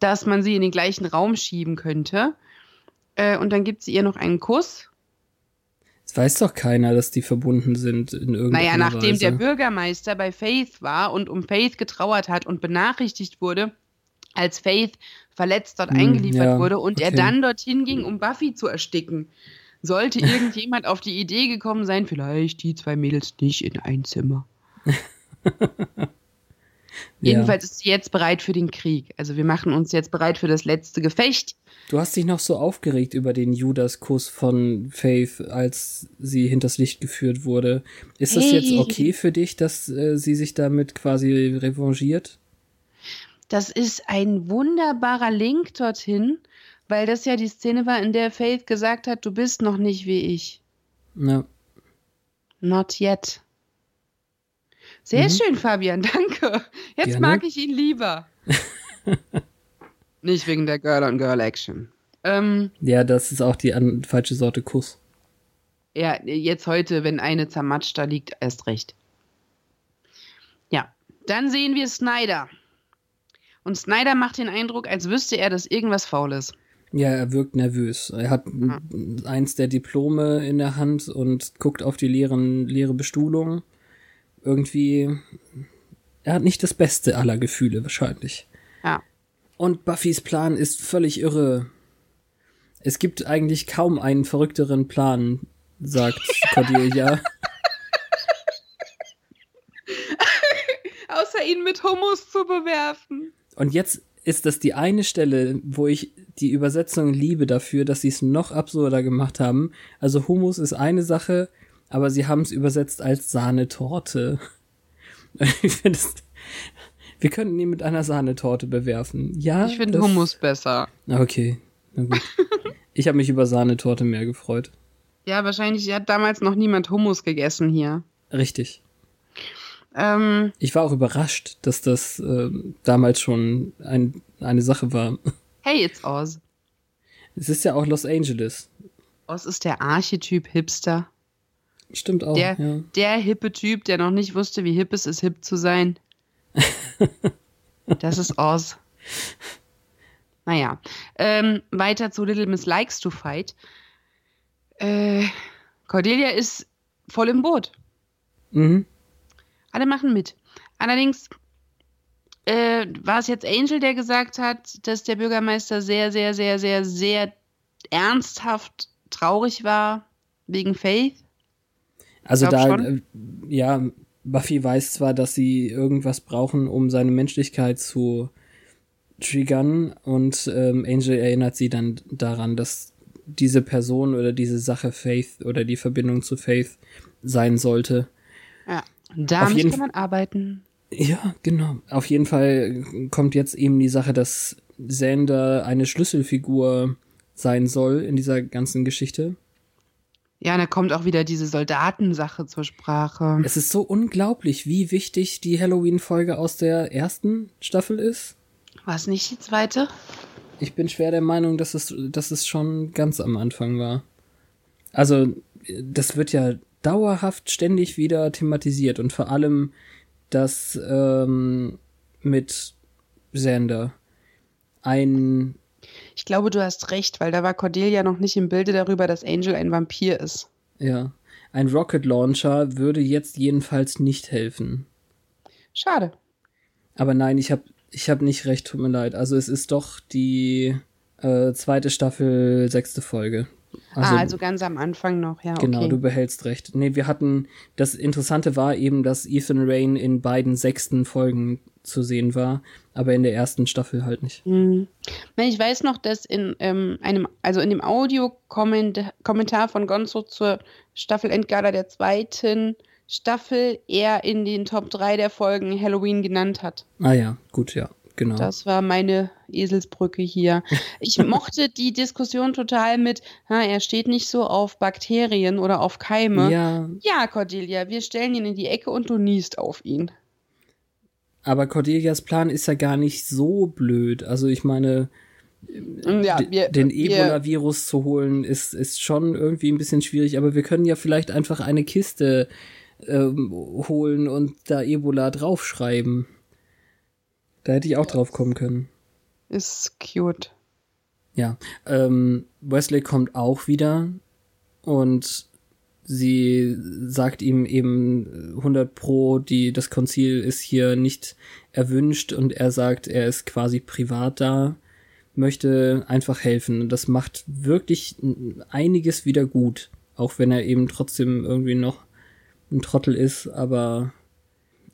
dass man sie in den gleichen Raum schieben könnte. Äh, und dann gibt sie ihr noch einen Kuss. Es weiß doch keiner, dass die verbunden sind in irgendeiner Naja, nachdem Weise. der Bürgermeister bei Faith war und um Faith getrauert hat und benachrichtigt wurde, als Faith verletzt dort hm, eingeliefert ja, wurde und okay. er dann dorthin ging, um Buffy zu ersticken sollte irgendjemand auf die Idee gekommen sein, vielleicht die zwei Mädels nicht in ein Zimmer. Jedenfalls ist sie jetzt bereit für den Krieg. Also wir machen uns jetzt bereit für das letzte Gefecht. Du hast dich noch so aufgeregt über den Judas-Kuss von Faith, als sie hinters Licht geführt wurde. Ist das hey. jetzt okay für dich, dass äh, sie sich damit quasi revanchiert? Das ist ein wunderbarer Link dorthin, weil das ja die Szene war, in der Faith gesagt hat, du bist noch nicht wie ich. Ja. Not yet. Sehr mhm. schön, Fabian, danke. Jetzt Gerne. mag ich ihn lieber. nicht wegen der Girl-on-Girl-Action. Ähm, ja, das ist auch die falsche Sorte Kuss. Ja, jetzt heute, wenn eine zermatscht da liegt, erst recht. Ja, dann sehen wir Snyder. Und Snyder macht den Eindruck, als wüsste er, dass irgendwas faul ist. Ja, er wirkt nervös. Er hat mhm. eins der Diplome in der Hand und guckt auf die leeren, leere Bestuhlung. Irgendwie, er hat nicht das beste aller Gefühle wahrscheinlich. Ja. Und Buffys Plan ist völlig irre. Es gibt eigentlich kaum einen verrückteren Plan, sagt Cordelia. Außer ihn mit Hummus zu bewerfen. Und jetzt ist das die eine Stelle, wo ich die Übersetzung liebe dafür, dass sie es noch absurder gemacht haben. Also Hummus ist eine Sache, aber sie haben es übersetzt als Sahnetorte. ich finde es. Wir könnten ihn mit einer Sahnetorte bewerfen. Ja. Ich finde Hummus besser. Okay. Na gut. ich habe mich über Sahnetorte mehr gefreut. Ja, wahrscheinlich hat damals noch niemand Hummus gegessen hier. Richtig. Ähm, ich war auch überrascht, dass das äh, damals schon ein, eine Sache war. Hey, it's Oz. Es ist ja auch Los Angeles. Oz ist der Archetyp Hipster. Stimmt auch. Der, ja. der hippe Typ, der noch nicht wusste, wie hip es ist, hip zu sein. das ist Oz. Naja. Ähm, weiter zu Little Miss Likes to Fight. Äh, Cordelia ist voll im Boot. Mhm. Alle machen mit. Allerdings äh, war es jetzt Angel, der gesagt hat, dass der Bürgermeister sehr, sehr, sehr, sehr, sehr ernsthaft traurig war wegen Faith. Also da, äh, ja, Buffy weiß zwar, dass sie irgendwas brauchen, um seine Menschlichkeit zu triggern und ähm, Angel erinnert sie dann daran, dass diese Person oder diese Sache Faith oder die Verbindung zu Faith sein sollte. Ja. Damit kann man arbeiten. Ja, genau. Auf jeden Fall kommt jetzt eben die Sache, dass Sander eine Schlüsselfigur sein soll in dieser ganzen Geschichte. Ja, und da kommt auch wieder diese Soldatensache zur Sprache. Es ist so unglaublich, wie wichtig die Halloween-Folge aus der ersten Staffel ist. War es nicht die zweite? Ich bin schwer der Meinung, dass es, dass es schon ganz am Anfang war. Also, das wird ja dauerhaft ständig wieder thematisiert und vor allem das ähm, mit Sander ein ich glaube, du hast recht, weil da war Cordelia noch nicht im Bilde darüber, dass Angel ein Vampir ist. Ja. Ein Rocket Launcher würde jetzt jedenfalls nicht helfen. Schade. Aber nein, ich habe ich hab nicht recht, tut mir leid. Also es ist doch die äh, zweite Staffel, sechste Folge. Also, ah, also ganz am Anfang noch, ja. Genau, okay. du behältst recht. Nee, wir hatten, das Interessante war eben, dass Ethan Rain in beiden sechsten Folgen zu sehen war, aber in der ersten Staffel halt nicht. Mhm. Ich weiß noch, dass in ähm, einem, also in dem Audiokommentar von Gonzo zur Staffel Endgala der zweiten Staffel er in den Top 3 der Folgen Halloween genannt hat. Ah ja, gut, ja, genau. Das war meine Eselsbrücke hier. Ich mochte die Diskussion total mit, ha, er steht nicht so auf Bakterien oder auf Keime. ja, Ja, Cordelia, wir stellen ihn in die Ecke und du niest auf ihn. aber Cordelias Plan ist ja gar nicht so blöd. Also ich meine, Ja, d- wir, den Ebola-Virus zu holen, ist, ist schon irgendwie ein bisschen schwierig, aber wir können ja vielleicht einfach eine Kiste ähm, holen und da Ebola draufschreiben. Da hätte ich auch drauf kommen können. ist cute. Ja, ähm, Wesley kommt auch wieder und sie sagt ihm eben 100 pro, die, das Konzil ist hier nicht erwünscht und er sagt, er ist quasi privat da, möchte einfach helfen. Und das macht wirklich einiges wieder gut, auch wenn er eben trotzdem irgendwie noch ein Trottel ist, aber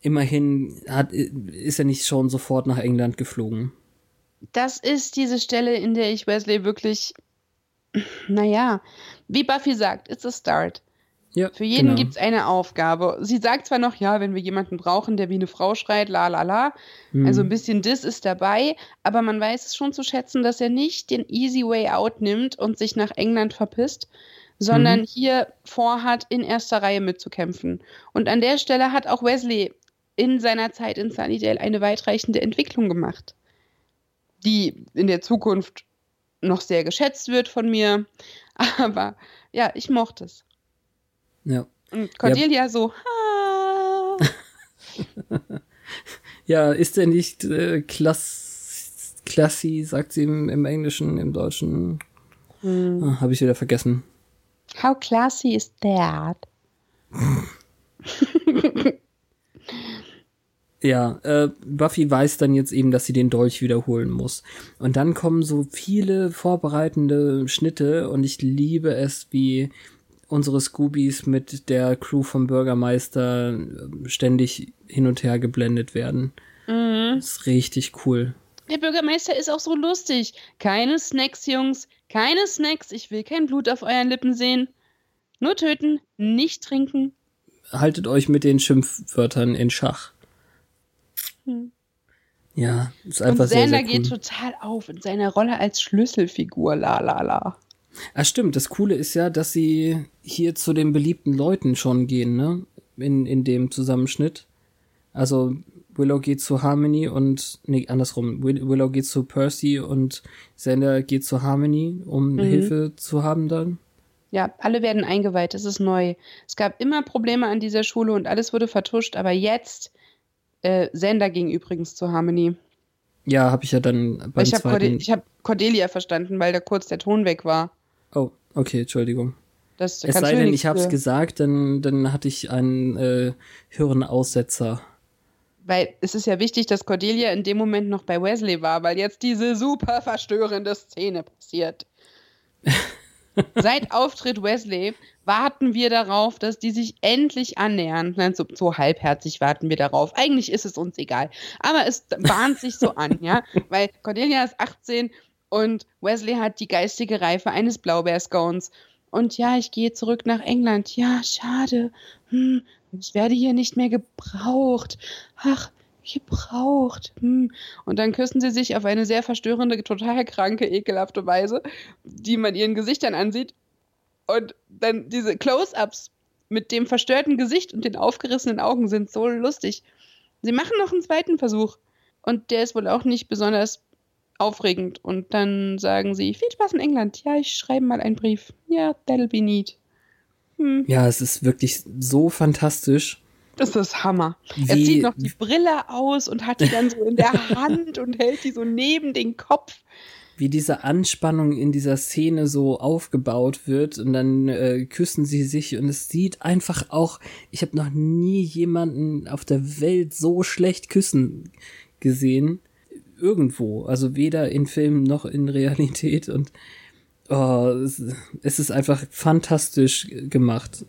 immerhin hat, ist er nicht schon sofort nach England geflogen. Das ist diese Stelle, in der ich Wesley wirklich, naja, wie Buffy sagt, it's a start. Ja, Für jeden genau. gibt's eine Aufgabe. Sie sagt zwar noch, ja, wenn wir jemanden brauchen, der wie eine Frau schreit, la la la. Mhm. Also ein bisschen Diss ist dabei, aber man weiß es schon zu schätzen, dass er nicht den easy way out nimmt und sich nach England verpisst, sondern Mhm. hier vorhat, in erster Reihe mitzukämpfen. Und an der Stelle hat auch Wesley in seiner Zeit in Sunnydale eine weitreichende Entwicklung gemacht, die in der Zukunft noch sehr geschätzt wird von mir. Aber ja, ich mochte es. Ja. Und Cordelia so, ha. Ja, ist er nicht äh, klass classy, sagt sie im, im Englischen, im Deutschen. Hm. Ah, Habe ich wieder vergessen. How classy is that? Ja, äh, Buffy weiß dann jetzt eben, dass sie den Dolch wiederholen muss. Und dann kommen so viele vorbereitende Schnitte und ich liebe es, wie unsere Scoobies mit der Crew vom Bürgermeister äh, ständig hin und her geblendet werden. Mhm. Das ist richtig cool. Der Bürgermeister ist auch so lustig. Keine Snacks, Jungs. Keine Snacks. Ich will kein Blut auf euren Lippen sehen. Nur töten, nicht trinken. haltet euch mit den Schimpfwörtern in Schach. Hm. Ja, ist Und einfach sehr, Sander sehr cool. geht total auf in seiner Rolle als Schlüsselfigur. La la la. Ah, stimmt. Das Coole ist ja, dass sie hier zu den beliebten Leuten schon gehen, ne? In, in dem Zusammenschnitt. Also Willow geht zu Harmony und nee, andersrum. Will, Willow geht zu Percy und Xander geht zu Harmony, um Mhm. Hilfe zu haben dann. Ja, alle werden eingeweiht. Das ist neu. Es gab immer Probleme an dieser Schule und alles wurde vertuscht. Aber jetzt, äh, Sander ging übrigens zu Harmony. Ja, habe ich ja dann beim ich habe zweiten. Ich hab Cordelia verstanden, weil da kurz der Ton weg war. oh, okay, Entschuldigung. Das Es sei denn, ich habe es gesagt, dann, dann hatte ich einen äh, Hirnaussetzer. Weil es ist ja wichtig, dass Cordelia in dem Moment noch bei Wesley war, weil jetzt diese super verstörende Szene passiert. Seit Auftritt Wesley warten wir darauf, dass die sich endlich annähern. Nein, so, so halbherzig warten wir darauf. Eigentlich ist es uns egal. Aber es bahnt sich so an, ja. Weil Cordelia ist 18 und Wesley hat die geistige Reife eines Blaubeerscones. Und ja, ich gehe zurück nach England. Ja, schade. Hm, ich werde hier nicht mehr gebraucht. Ach, gebraucht. Hm. Und dann küssen sie sich auf eine sehr verstörende, total kranke, ekelhafte Weise, die man ihren Gesichtern ansieht. Und dann diese Close-ups mit dem verstörten Gesicht und den aufgerissenen Augen sind so lustig. Sie machen noch einen zweiten Versuch. Und der ist wohl auch nicht besonders aufregend. Und dann sagen sie, viel Spaß in England. Ja, ich schreibe mal einen Brief. Ja, that'll be neat. Hm, Ja, es ist wirklich so fantastisch. Das ist Hammer. Er Wie, zieht noch die Brille aus und hat die dann so in der Hand und hält die so neben den Kopf. wie diese Anspannung in dieser Szene so aufgebaut wird und dann äh, küssen sie sich und es sieht einfach auch, ich habe noch nie jemanden auf der Welt so schlecht küssen gesehen. Irgendwo, also weder in Filmen noch in Realität und oh, es, es ist einfach fantastisch gemacht.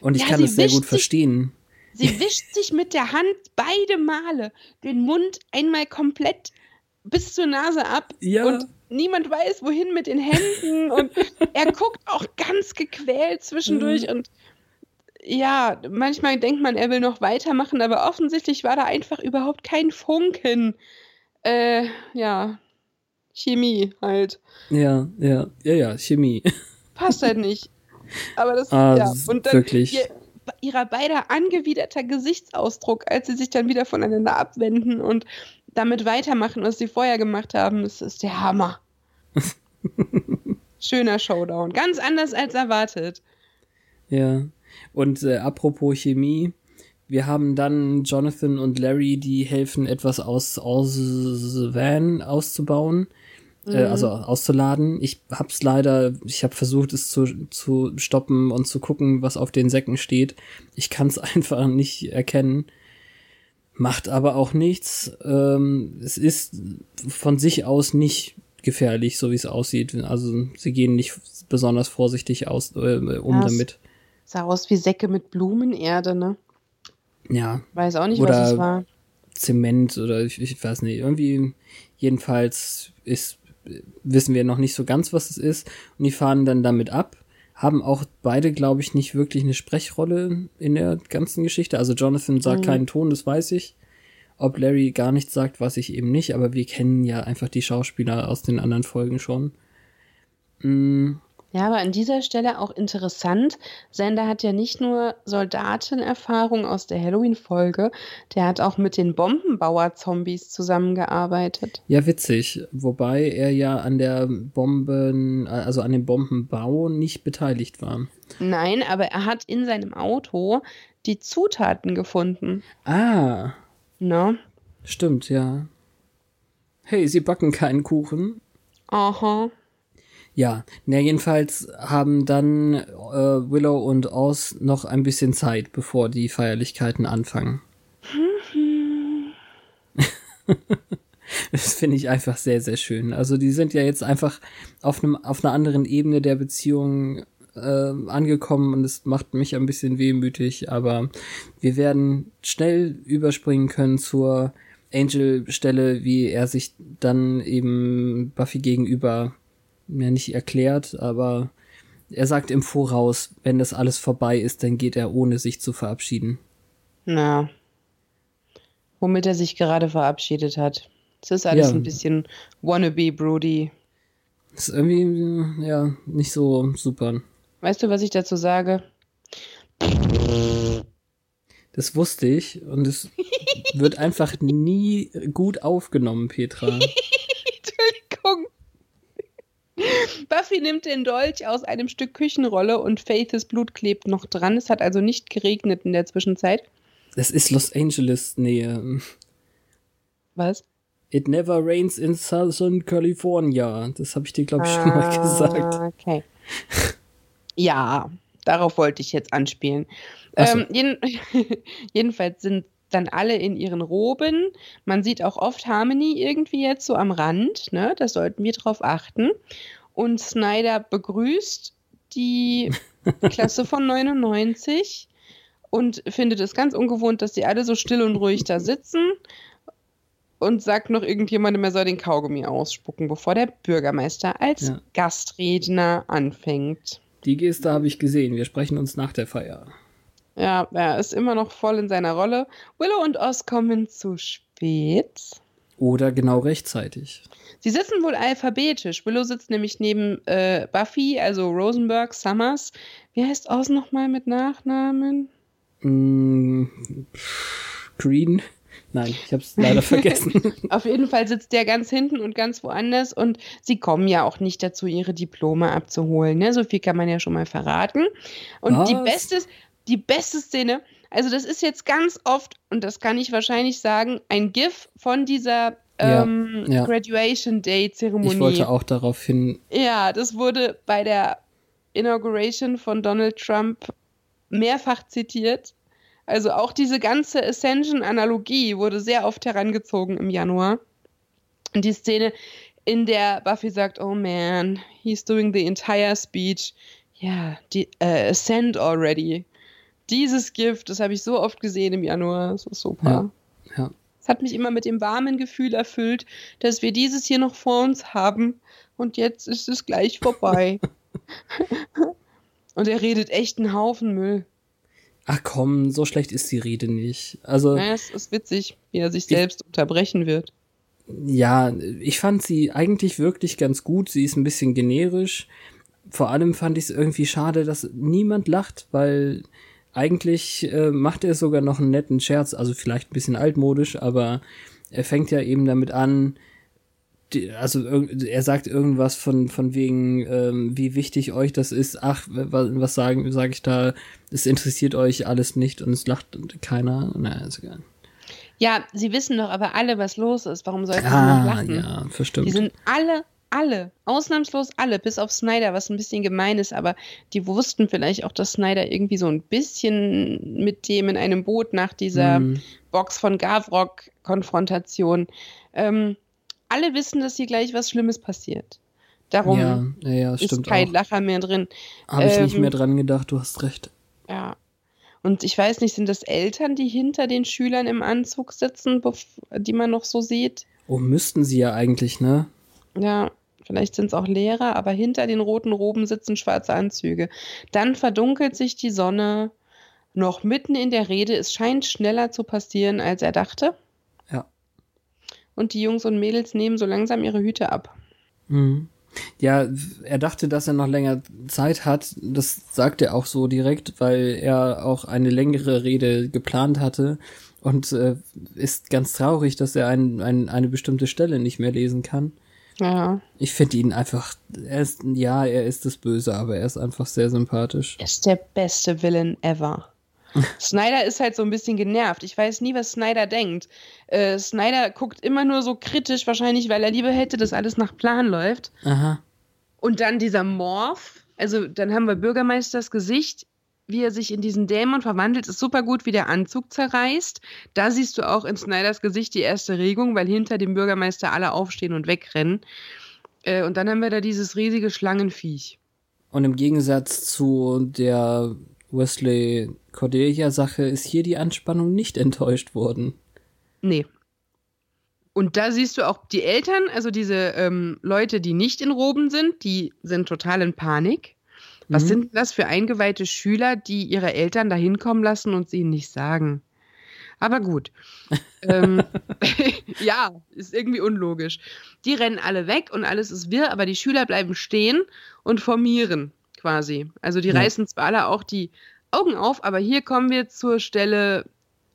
Und ich Ja, kann es sehr gut verstehen. Sie wischt sich mit der Hand beide Male den Mund einmal komplett bis zur Nase ab Ja. und niemand weiß, wohin mit den Händen und er guckt auch ganz gequält zwischendurch und ja, manchmal denkt man, er will noch weitermachen, aber offensichtlich war da einfach überhaupt kein Funken. Äh, ja, Chemie halt. Ja, ja, ja, ja, Chemie. Passt halt nicht. Aber das, Ah, ja. Und dann wirklich- ihr, ihrer beider angewiderter Gesichtsausdruck, als sie sich dann wieder voneinander abwenden und damit weitermachen, was sie vorher gemacht haben, das ist der Hammer. Schöner Showdown. Ganz anders als erwartet. Ja. Und äh, apropos Chemie, wir haben dann Jonathan und Larry, die helfen, etwas aus, aus Van auszubauen, äh, also auszuladen. Ich hab's leider, ich habe versucht, es zu, zu stoppen und zu gucken, was auf den Säcken steht. Ich kann es einfach nicht erkennen. Macht aber auch nichts. Ähm, es ist von sich aus nicht gefährlich, so wie es aussieht. Also sie gehen nicht besonders vorsichtig aus, äh, um Ja, es- damit. Sah aus wie Säcke mit Blumenerde, ne? Ja, Weiß auch nicht, Oder- was es war. Zement oder ich, ich weiß nicht, irgendwie jedenfalls ist wissen wir noch nicht so ganz, was es ist und die fahren dann damit ab, haben auch beide, glaube ich, nicht wirklich eine Sprechrolle in der ganzen Geschichte. Also Jonathan sagt Mhm. keinen Ton, das weiß ich. Ob Larry gar nichts sagt, weiß ich eben nicht, aber wir kennen ja einfach die Schauspieler aus den anderen Folgen schon. Mm, Ja, aber an dieser Stelle auch interessant. Sender hat ja nicht nur Soldatenerfahrung aus der Halloween-Folge, der hat auch mit den Bombenbauer-Zombies zusammengearbeitet. Ja, witzig. Wobei er ja an der Bomben, also an dem Bombenbau nicht beteiligt war. Nein, aber er hat in seinem Auto die Zutaten gefunden. Ah, Ne? stimmt, ja. Hey, Sie backen keinen Kuchen. Aha. Ja, na jedenfalls haben dann äh, Willow und Oz noch ein bisschen Zeit, bevor die Feierlichkeiten anfangen. das finde ich einfach sehr, sehr schön. Also die sind ja jetzt einfach auf einem auf einer anderen Ebene der Beziehung äh, angekommen und es macht mich ein bisschen wehmütig, aber wir werden schnell überspringen können zur Angel-Stelle, wie er sich dann eben Buffy gegenüber ja nicht erklärt, aber er sagt im Voraus, wenn das alles vorbei ist, dann geht er ohne sich zu verabschieden. Na. Womit er sich gerade verabschiedet hat. Es ist alles Ja. ein bisschen wannabe Brody. Das ist irgendwie, ja, nicht so super. Weißt du, was ich dazu sage? Das wusste ich und es wird einfach nie gut aufgenommen, Petra. Buffy nimmt den Dolch aus einem Stück Küchenrolle und Faiths Blut klebt noch dran. Es hat also nicht geregnet in der Zwischenzeit. Das ist Los Angeles Nähe. Was? It never rains in Southern California. Das habe ich dir, glaube ich, schon mal gesagt. Ah, Okay. Ja, darauf wollte ich jetzt anspielen. So. Ähm, jeden, jedenfalls sind dann alle in ihren Roben. Man sieht auch oft Harmony irgendwie jetzt so am Rand. Ne? Da sollten wir drauf achten. Und Snyder begrüßt die Klasse von 99 und findet es ganz ungewohnt, dass sie alle so still und ruhig da sitzen und sagt noch irgendjemandem, er soll den Kaugummi ausspucken, bevor der Bürgermeister als Ja. Gastredner anfängt. Die Geste habe ich gesehen. Wir sprechen uns nach der Feier. Ja, er ist immer noch voll in seiner Rolle. Willow und Oz kommen zu spät. Oder genau rechtzeitig. Sie sitzen wohl alphabetisch. Willow sitzt nämlich neben äh, Buffy, also Rosenberg, Summers. Wie heißt Oz nochmal mit Nachnamen? Mm, Green? Nein, ich habe es leider vergessen. Auf jeden Fall sitzt der ganz hinten und ganz woanders und sie kommen ja auch nicht dazu, ihre Diplome abzuholen. Ne? So viel kann man ja schon mal verraten. Und die Was? beste, die beste Szene, also das ist jetzt ganz oft, und das kann ich wahrscheinlich sagen, ein GIF von dieser Ja, ähm, ja. Graduation Day Zeremonie. Ich wollte auch darauf hin. Ja, das wurde bei der Inauguration von Donald Trump mehrfach zitiert. Also auch diese ganze Ascension-Analogie wurde sehr oft herangezogen im Januar. Und die Szene, in der Buffy sagt, oh man, he's doing the entire speech. Ja, die äh, Ascend already. Dieses Gift, das habe ich so oft gesehen im Januar. Das ist super. Ja. Es hat mich immer mit dem warmen Gefühl erfüllt, dass wir dieses hier noch vor uns haben und jetzt ist es gleich vorbei. und er redet echt einen Haufen Müll. Ach komm, so schlecht ist die Rede nicht. Also. Naja, es ist witzig, wie er sich selbst ich, unterbrechen wird. Ja, ich fand sie eigentlich wirklich ganz gut. Sie ist ein bisschen generisch. Vor allem fand ich es irgendwie schade, dass niemand lacht, weil eigentlich äh, macht er sogar noch einen netten Scherz, also vielleicht ein bisschen altmodisch, aber er fängt ja eben damit an, die, also er sagt irgendwas von von wegen ähm, wie wichtig euch das ist. Ach was sagen sage ich da es interessiert euch alles nicht und es lacht keiner na ist egal. Ja sie wissen doch aber alle was los ist. Warum sollten sie ah, nicht lachen? ja verstimmt die sind alle alle ausnahmslos alle bis auf Snyder was ein bisschen gemein ist aber die wussten vielleicht auch dass Snyder irgendwie so ein bisschen mit dem in einem Boot nach dieser mm. Box von Gavrock Konfrontation ähm, alle wissen, dass hier gleich was Schlimmes passiert. Darum ja, ja, ja, ist kein auch. Lacher mehr drin. Habe ich ähm, nicht mehr dran gedacht, du hast recht. Ja. Und ich weiß nicht, sind das Eltern, die hinter den Schülern im Anzug sitzen, die man noch so sieht? Oh, müssten sie ja eigentlich, ne? Ja, vielleicht sind es auch Lehrer, aber hinter den roten Roben sitzen schwarze Anzüge. Dann verdunkelt sich die Sonne noch mitten in der Rede. Es scheint schneller zu passieren, als er dachte und die Jungs und Mädels nehmen so langsam ihre Hüte ab. Mhm. Ja, er dachte, dass er noch länger Zeit hat. Das sagt er auch so direkt, weil er auch eine längere Rede geplant hatte und äh, ist ganz traurig, dass er ein, ein, eine bestimmte Stelle nicht mehr lesen kann. Ja. Ich finde ihn einfach, er ist, ja, er ist das Böse, aber er ist einfach sehr sympathisch. Er ist der beste Villain ever. Snyder ist halt so ein bisschen genervt. Ich weiß nie, was Snyder denkt. Äh, Snyder guckt immer nur so kritisch, wahrscheinlich, weil er lieber hätte, dass alles nach Plan läuft. Aha. Und dann dieser Morph. Also, dann haben wir Bürgermeisters Gesicht, wie er sich in diesen Dämon verwandelt, ist super gut, wie der Anzug zerreißt. Da siehst du auch in Snyders Gesicht die erste Regung, weil hinter dem Bürgermeister alle aufstehen und wegrennen. Äh, und dann haben wir da dieses riesige Schlangenviech. Und im Gegensatz zu der Wesley Cordelia-Sache ist hier die Anspannung nicht enttäuscht worden. Nee. Und da siehst du auch die Eltern, also diese ähm, Leute, die nicht in Roben sind, die sind total in Panik. Was mhm. sind das für eingeweihte Schüler, die ihre Eltern da hinkommen lassen und sie ihnen nicht sagen? Aber gut. ähm, ja, ist irgendwie unlogisch. Die rennen alle weg und alles ist wirr, aber die Schüler bleiben stehen und formieren quasi. Also die ja. reißen zwar alle auch die Augen auf, aber hier kommen wir zur Stelle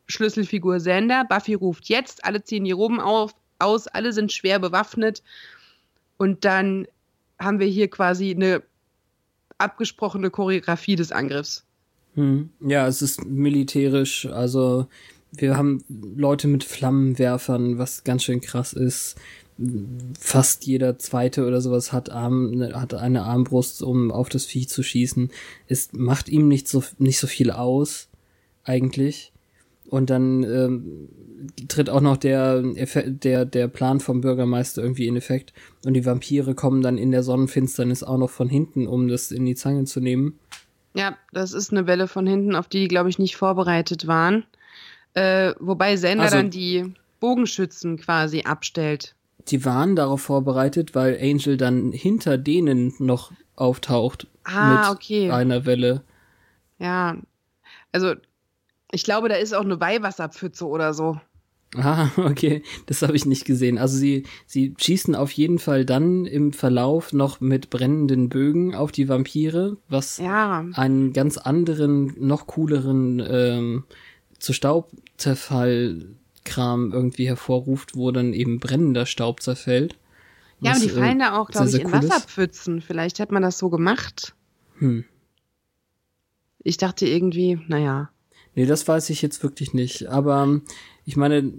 Schlüsselfigur Sander. Buffy ruft jetzt, alle ziehen die Roben auf, aus, alle sind schwer bewaffnet und dann haben wir hier quasi eine abgesprochene Choreografie des Angriffs. Hm. Ja, es ist militärisch, also wir haben Leute mit Flammenwerfern, was ganz schön krass ist fast jeder zweite oder sowas hat Arm, hat eine Armbrust, um auf das Vieh zu schießen. Es macht ihm nicht so, nicht so viel aus, eigentlich. Und dann ähm, tritt auch noch der, der, der Plan vom Bürgermeister irgendwie in Effekt. Und die Vampire kommen dann in der Sonnenfinsternis auch noch von hinten, um das in die Zange zu nehmen. Ja, das ist eine Welle von hinten, auf die die, glaube ich, nicht vorbereitet waren. Äh, wobei Sender also, dann die Bogenschützen quasi abstellt die waren darauf vorbereitet, weil Angel dann hinter denen noch auftaucht ah, mit okay. einer Welle. Ja, also ich glaube, da ist auch eine Weihwasserpfütze oder so. Ah, okay, das habe ich nicht gesehen. Also sie, sie schießen auf jeden Fall dann im Verlauf noch mit brennenden Bögen auf die Vampire, was ja. einen ganz anderen, noch cooleren ähm, zu Staubzerfall Kram irgendwie hervorruft, wo dann eben brennender Staub zerfällt. Ja, aber die äh, fallen da auch, glaube ich, in cool Wasserpfützen. Ist. Vielleicht hat man das so gemacht. Hm. Ich dachte irgendwie, naja. Nee, das weiß ich jetzt wirklich nicht. Aber ähm, ich meine,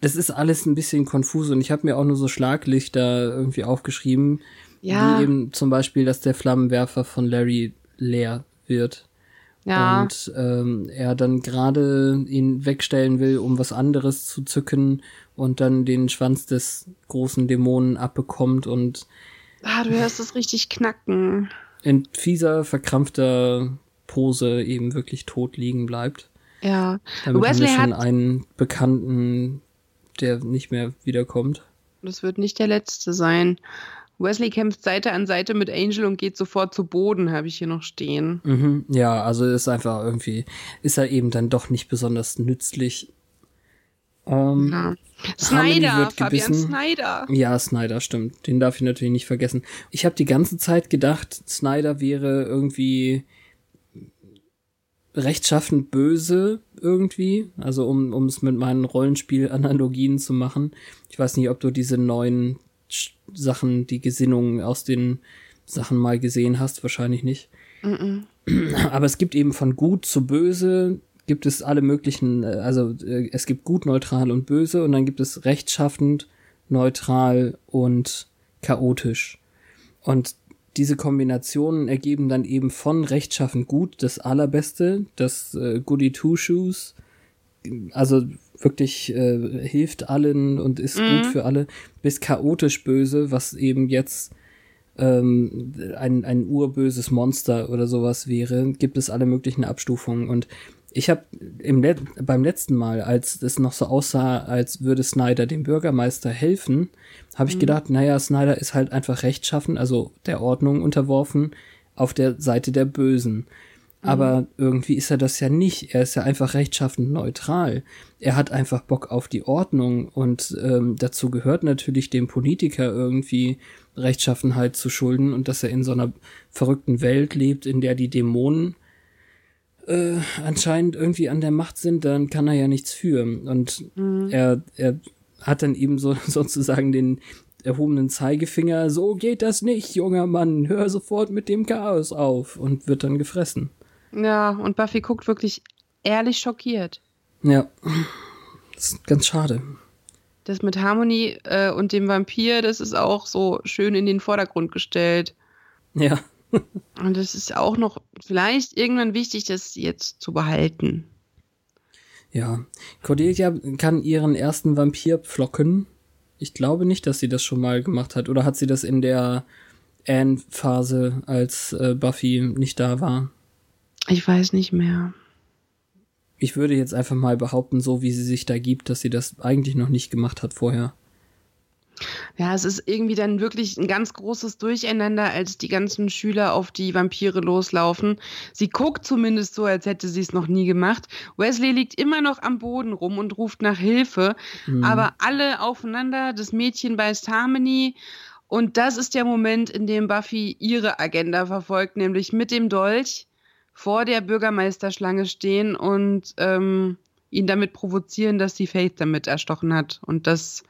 das ist alles ein bisschen konfus und ich habe mir auch nur so Schlaglichter irgendwie aufgeschrieben. Ja. Wie eben zum Beispiel, dass der Flammenwerfer von Larry leer wird. Ja. Und ähm, er dann gerade ihn wegstellen will, um was anderes zu zücken und dann den Schwanz des großen Dämonen abbekommt und Ah, du hörst es richtig knacken. In fieser, verkrampfter Pose eben wirklich tot liegen bleibt. Ja. Damit Wesley haben wir schon hat einen Bekannten, der nicht mehr wiederkommt. Das wird nicht der letzte sein. Wesley kämpft Seite an Seite mit Angel und geht sofort zu Boden, habe ich hier noch stehen. Mhm, ja, also ist einfach irgendwie, ist er eben dann doch nicht besonders nützlich. Ähm, Ja. Snyder, wird Fabian. Snyder. Ja, Snyder, stimmt. Den darf ich natürlich nicht vergessen. Ich habe die ganze Zeit gedacht, Snyder wäre irgendwie rechtschaffend böse irgendwie. Also um um es mit meinen Rollenspiel-Analogien zu machen. Ich weiß nicht, ob du diese neuen Sch- Sachen, die Gesinnungen aus den Sachen mal gesehen hast. Wahrscheinlich nicht. Aber es gibt eben von gut zu böse gibt es alle möglichen, äh, also äh, es gibt gut, neutral und böse und dann gibt es rechtschaffend, neutral und chaotisch. Und diese Kombinationen ergeben dann eben von rechtschaffend gut das allerbeste, das äh, Goody Two Shoes, also wirklich äh, hilft allen und ist gut für alle, bis chaotisch böse, was eben jetzt ähm, ein, ein urböses Monster oder sowas wäre, gibt es alle möglichen Abstufungen. Und ich habe Let beim letzten Mal, als es noch so aussah, als würde Snyder dem Bürgermeister helfen, habe ich gedacht, naja, Snyder ist halt einfach rechtschaffen, also der Ordnung unterworfen, auf der Seite der Bösen. Aber irgendwie ist er das ja nicht. Er ist ja einfach rechtschaffend neutral. Er hat einfach Bock auf die Ordnung und ähm, dazu gehört natürlich dem Politiker irgendwie Rechtschaffenheit zu schulden und dass er in so einer verrückten Welt lebt, in der die Dämonen äh, anscheinend irgendwie an der Macht sind, dann kann er ja nichts für. Und er, er hat dann eben so sozusagen den erhobenen Zeigefinger, so geht das nicht, junger Mann, hör sofort mit dem Chaos auf und wird dann gefressen. Ja, und Buffy guckt wirklich ehrlich schockiert. Ja, das ist ganz schade. Das mit Harmony äh, und dem Vampir, das ist auch so schön in den Vordergrund gestellt. Ja, Und es ist auch noch vielleicht irgendwann wichtig, das jetzt zu behalten. ja. Cordelia kann ihren ersten Vampir pflocken. Ich glaube nicht, dass sie das schon mal gemacht hat. Oder hat sie das in der Anne-Phase, als äh, Buffy nicht da war? Ich weiß nicht mehr. Ich würde jetzt einfach mal behaupten, so wie sie sich da gibt, dass sie das eigentlich noch nicht gemacht hat vorher. Ja, es ist irgendwie dann wirklich ein ganz großes Durcheinander, als die ganzen Schüler auf die Vampire loslaufen. Sie guckt zumindest so, als hätte sie es noch nie gemacht. Wesley liegt immer noch am Boden rum und ruft nach Hilfe, aber alle aufeinander. Das Mädchen beißt Harmony. Und das ist der Moment, in dem Buffy ihre Agenda verfolgt, nämlich mit dem Dolch vor der Bürgermeisterschlange stehen und ähm, ihn damit provozieren, dass sie Faith damit erstochen hat. Und das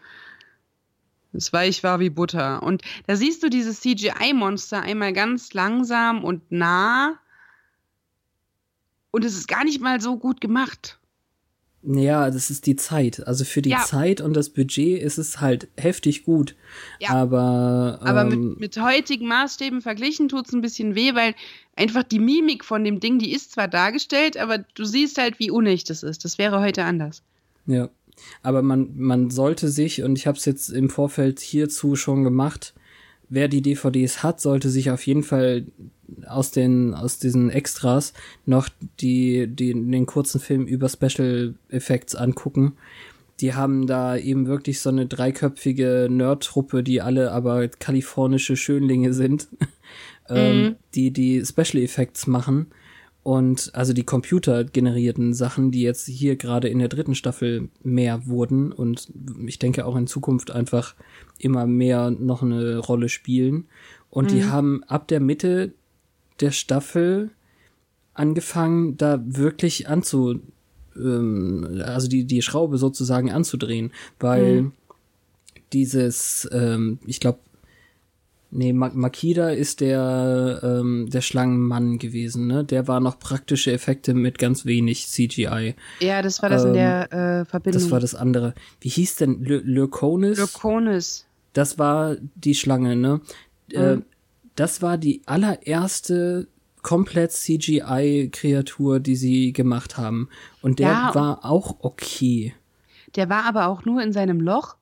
das weich war wie Butter. Und da siehst du dieses CGI-Monster einmal ganz langsam und nah. Und es ist gar nicht mal so gut gemacht. Ja, das ist die Zeit. Also für die Ja. Zeit und das Budget ist es halt heftig gut. Ja. Aber, Aber ähm, mit, mit heutigen Maßstäben verglichen tut's ein bisschen weh, weil einfach die Mimik von dem Ding, die ist zwar dargestellt, aber du siehst halt, wie unecht es ist. Das wäre heute anders. Ja, aber man, man sollte sich, und ich habe es jetzt im Vorfeld hierzu schon gemacht, wer die DVDs hat, sollte sich auf jeden Fall aus den aus diesen Extras noch die, die den kurzen Film über Special Effects angucken. Die haben da eben wirklich so eine dreiköpfige Nerd-Truppe, die alle aber kalifornische Schönlinge sind, ähm, die die Special Effects machen. Und also die computergenerierten Sachen, die jetzt hier gerade in der dritten Staffel mehr wurden und ich denke auch in Zukunft einfach immer mehr noch eine Rolle spielen. Und die haben ab der Mitte der Staffel angefangen, da wirklich anzu, ähm, also die, die Schraube sozusagen anzudrehen, weil dieses, ähm, ich glaube, Nee, Ma- Makida ist der, ähm, der Schlangenmann gewesen, ne? Der war noch praktische Effekte mit ganz wenig CGI. Ja, das war das in Ähm, der äh, Verbindung. Das war das andere. Wie hieß denn Ly- Lyconis? Lyconis. Das war die Schlange, ne? Äh, das war die allererste komplett CGI-Kreatur, die sie gemacht haben. Und der Ja. war auch okay. Der war aber auch nur in seinem Loch.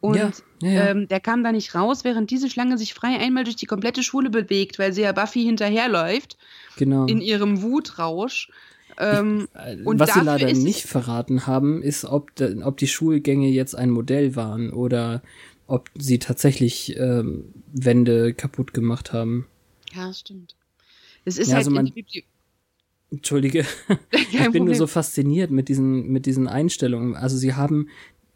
Und Ja, ja, ja. Ähm, der kam da nicht raus, während diese Schlange sich frei einmal durch die komplette Schule bewegt, weil sie ja Buffy hinterherläuft Genau. in ihrem Wutrausch. Ähm, und Was sie leider nicht verraten haben, ist, ob, ob die Schulgänge jetzt ein Modell waren oder ob sie tatsächlich ähm, Wände kaputt gemacht haben. Ja, stimmt. Es ist Ja, halt also man- Entschuldige. ich bin nur so fasziniert mit diesen, mit diesen Einstellungen. Also sie haben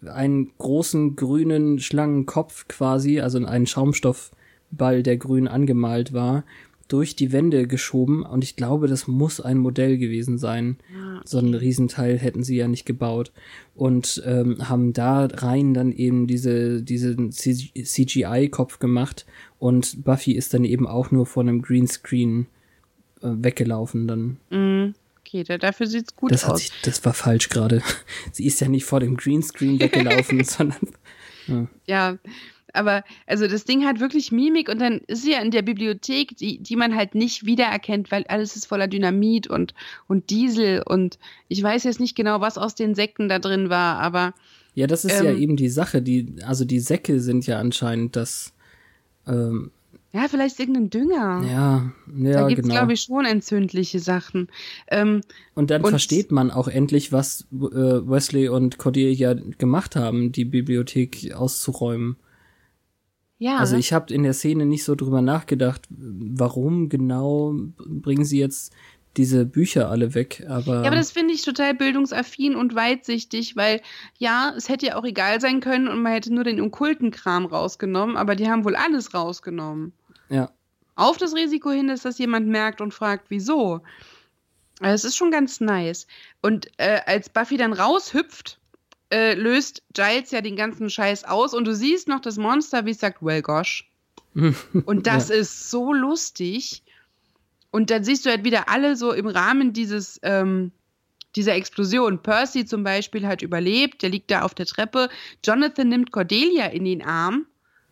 einen großen grünen Schlangenkopf quasi, also einen Schaumstoffball, der grün angemalt war, durch die Wände geschoben und ich glaube, das muss ein Modell gewesen sein. Ja, So ein Riesenteil hätten sie ja nicht gebaut. Und ähm, haben da rein dann eben diese, diesen CGI-Kopf gemacht und Buffy ist dann eben auch nur von einem Greenscreen äh, weggelaufen dann. Mm, Da, dafür sieht's gut Das hat aus. sich, das war falsch gerade. Sie ist ja nicht vor dem Greenscreen weggelaufen, sondern Ja, aber also das Ding hat wirklich Mimik und dann ist sie ja in der Bibliothek, die, die man halt nicht wiedererkennt, weil alles ist voller Dynamit und, und Diesel und ich weiß jetzt nicht genau, was aus den Säcken da drin war, aber ja, das ist ja Ähm. eben die Sache. Die, also die Säcke sind ja anscheinend das. Ähm, ja, vielleicht irgendein Dünger. ja, ja, da gibt's genau. glaube ich, schon entzündliche Sachen. Ähm, Und dann Und- versteht man auch endlich, was äh, Wesley und Cordelia gemacht haben, die Bibliothek auszuräumen. ja, Also ich habe in der Szene nicht so drüber nachgedacht, warum genau bringen sie jetzt diese Bücher alle weg, aber, Ja, aber das finde ich total bildungsaffin und weitsichtig, weil ja, es hätte ja auch egal sein können und man hätte nur den okkulten Kram rausgenommen, aber die haben wohl alles rausgenommen. Ja, Auf das Risiko hin, dass das jemand merkt und fragt, wieso. Es ist schon ganz nice. Und äh, als Buffy dann raushüpft, äh, löst Giles ja den ganzen Scheiß aus und du siehst noch das Monster, wie es sagt, well gosh. Und das ist so lustig. Und dann siehst du halt wieder alle so im Rahmen dieses, ähm, dieser Explosion. Percy zum Beispiel hat überlebt, der liegt da auf der Treppe. Jonathan nimmt Cordelia in den Arm,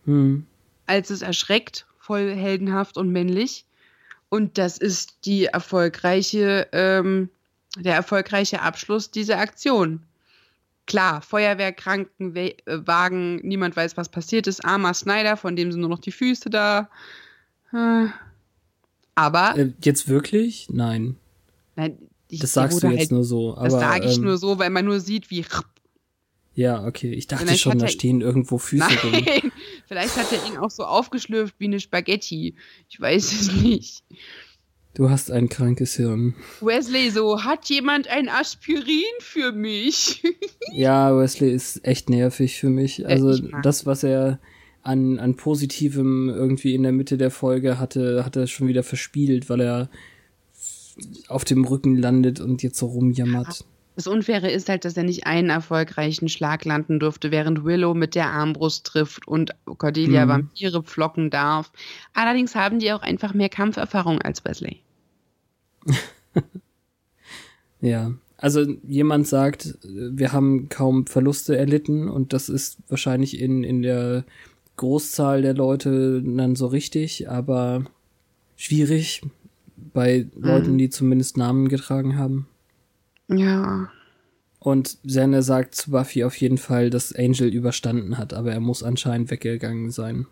hm, als es erschreckt, voll heldenhaft und männlich. Und das ist die erfolgreiche, ähm, der erfolgreiche Abschluss dieser Aktion. Klar, Feuerwehr, Krankenwagen, niemand weiß, was passiert ist. Armer Snyder, von dem sind nur noch die Füße da. Äh, Aber, äh, jetzt wirklich? Nein, nein, ich, das sagst du jetzt halt, nur so. Aber, Das sage ich ähm, nur so, weil man nur sieht, wie. Ja, okay. Ich dachte Vielleicht schon, da stehen irgendwo Füße. Nein, vielleicht hat er ihn auch so aufgeschlürft wie eine Spaghetti. Ich weiß es nicht. Du hast ein krankes Hirn. Wesley so, hat jemand ein Aspirin für mich? Ja, Wesley ist echt nervig für mich. Also ich mag das, was er an, an Positivem irgendwie in der Mitte der Folge hatte, hat er schon wieder verspielt, weil er auf dem Rücken landet und jetzt so rumjammert. Das Unfaire ist halt, dass er nicht einen erfolgreichen Schlag landen durfte, während Willow mit der Armbrust trifft und Cordelia Mhm. Vampire pflocken darf. Allerdings haben die auch einfach mehr Kampferfahrung als Wesley. Ja. Also jemand sagt, wir haben kaum Verluste erlitten und das ist wahrscheinlich in, in der Großzahl der Leute dann so richtig, aber schwierig bei Leuten, die zumindest Namen getragen haben. Ja. Und Xander sagt zu Buffy auf jeden Fall, dass Angel überstanden hat, aber er muss anscheinend weggegangen sein.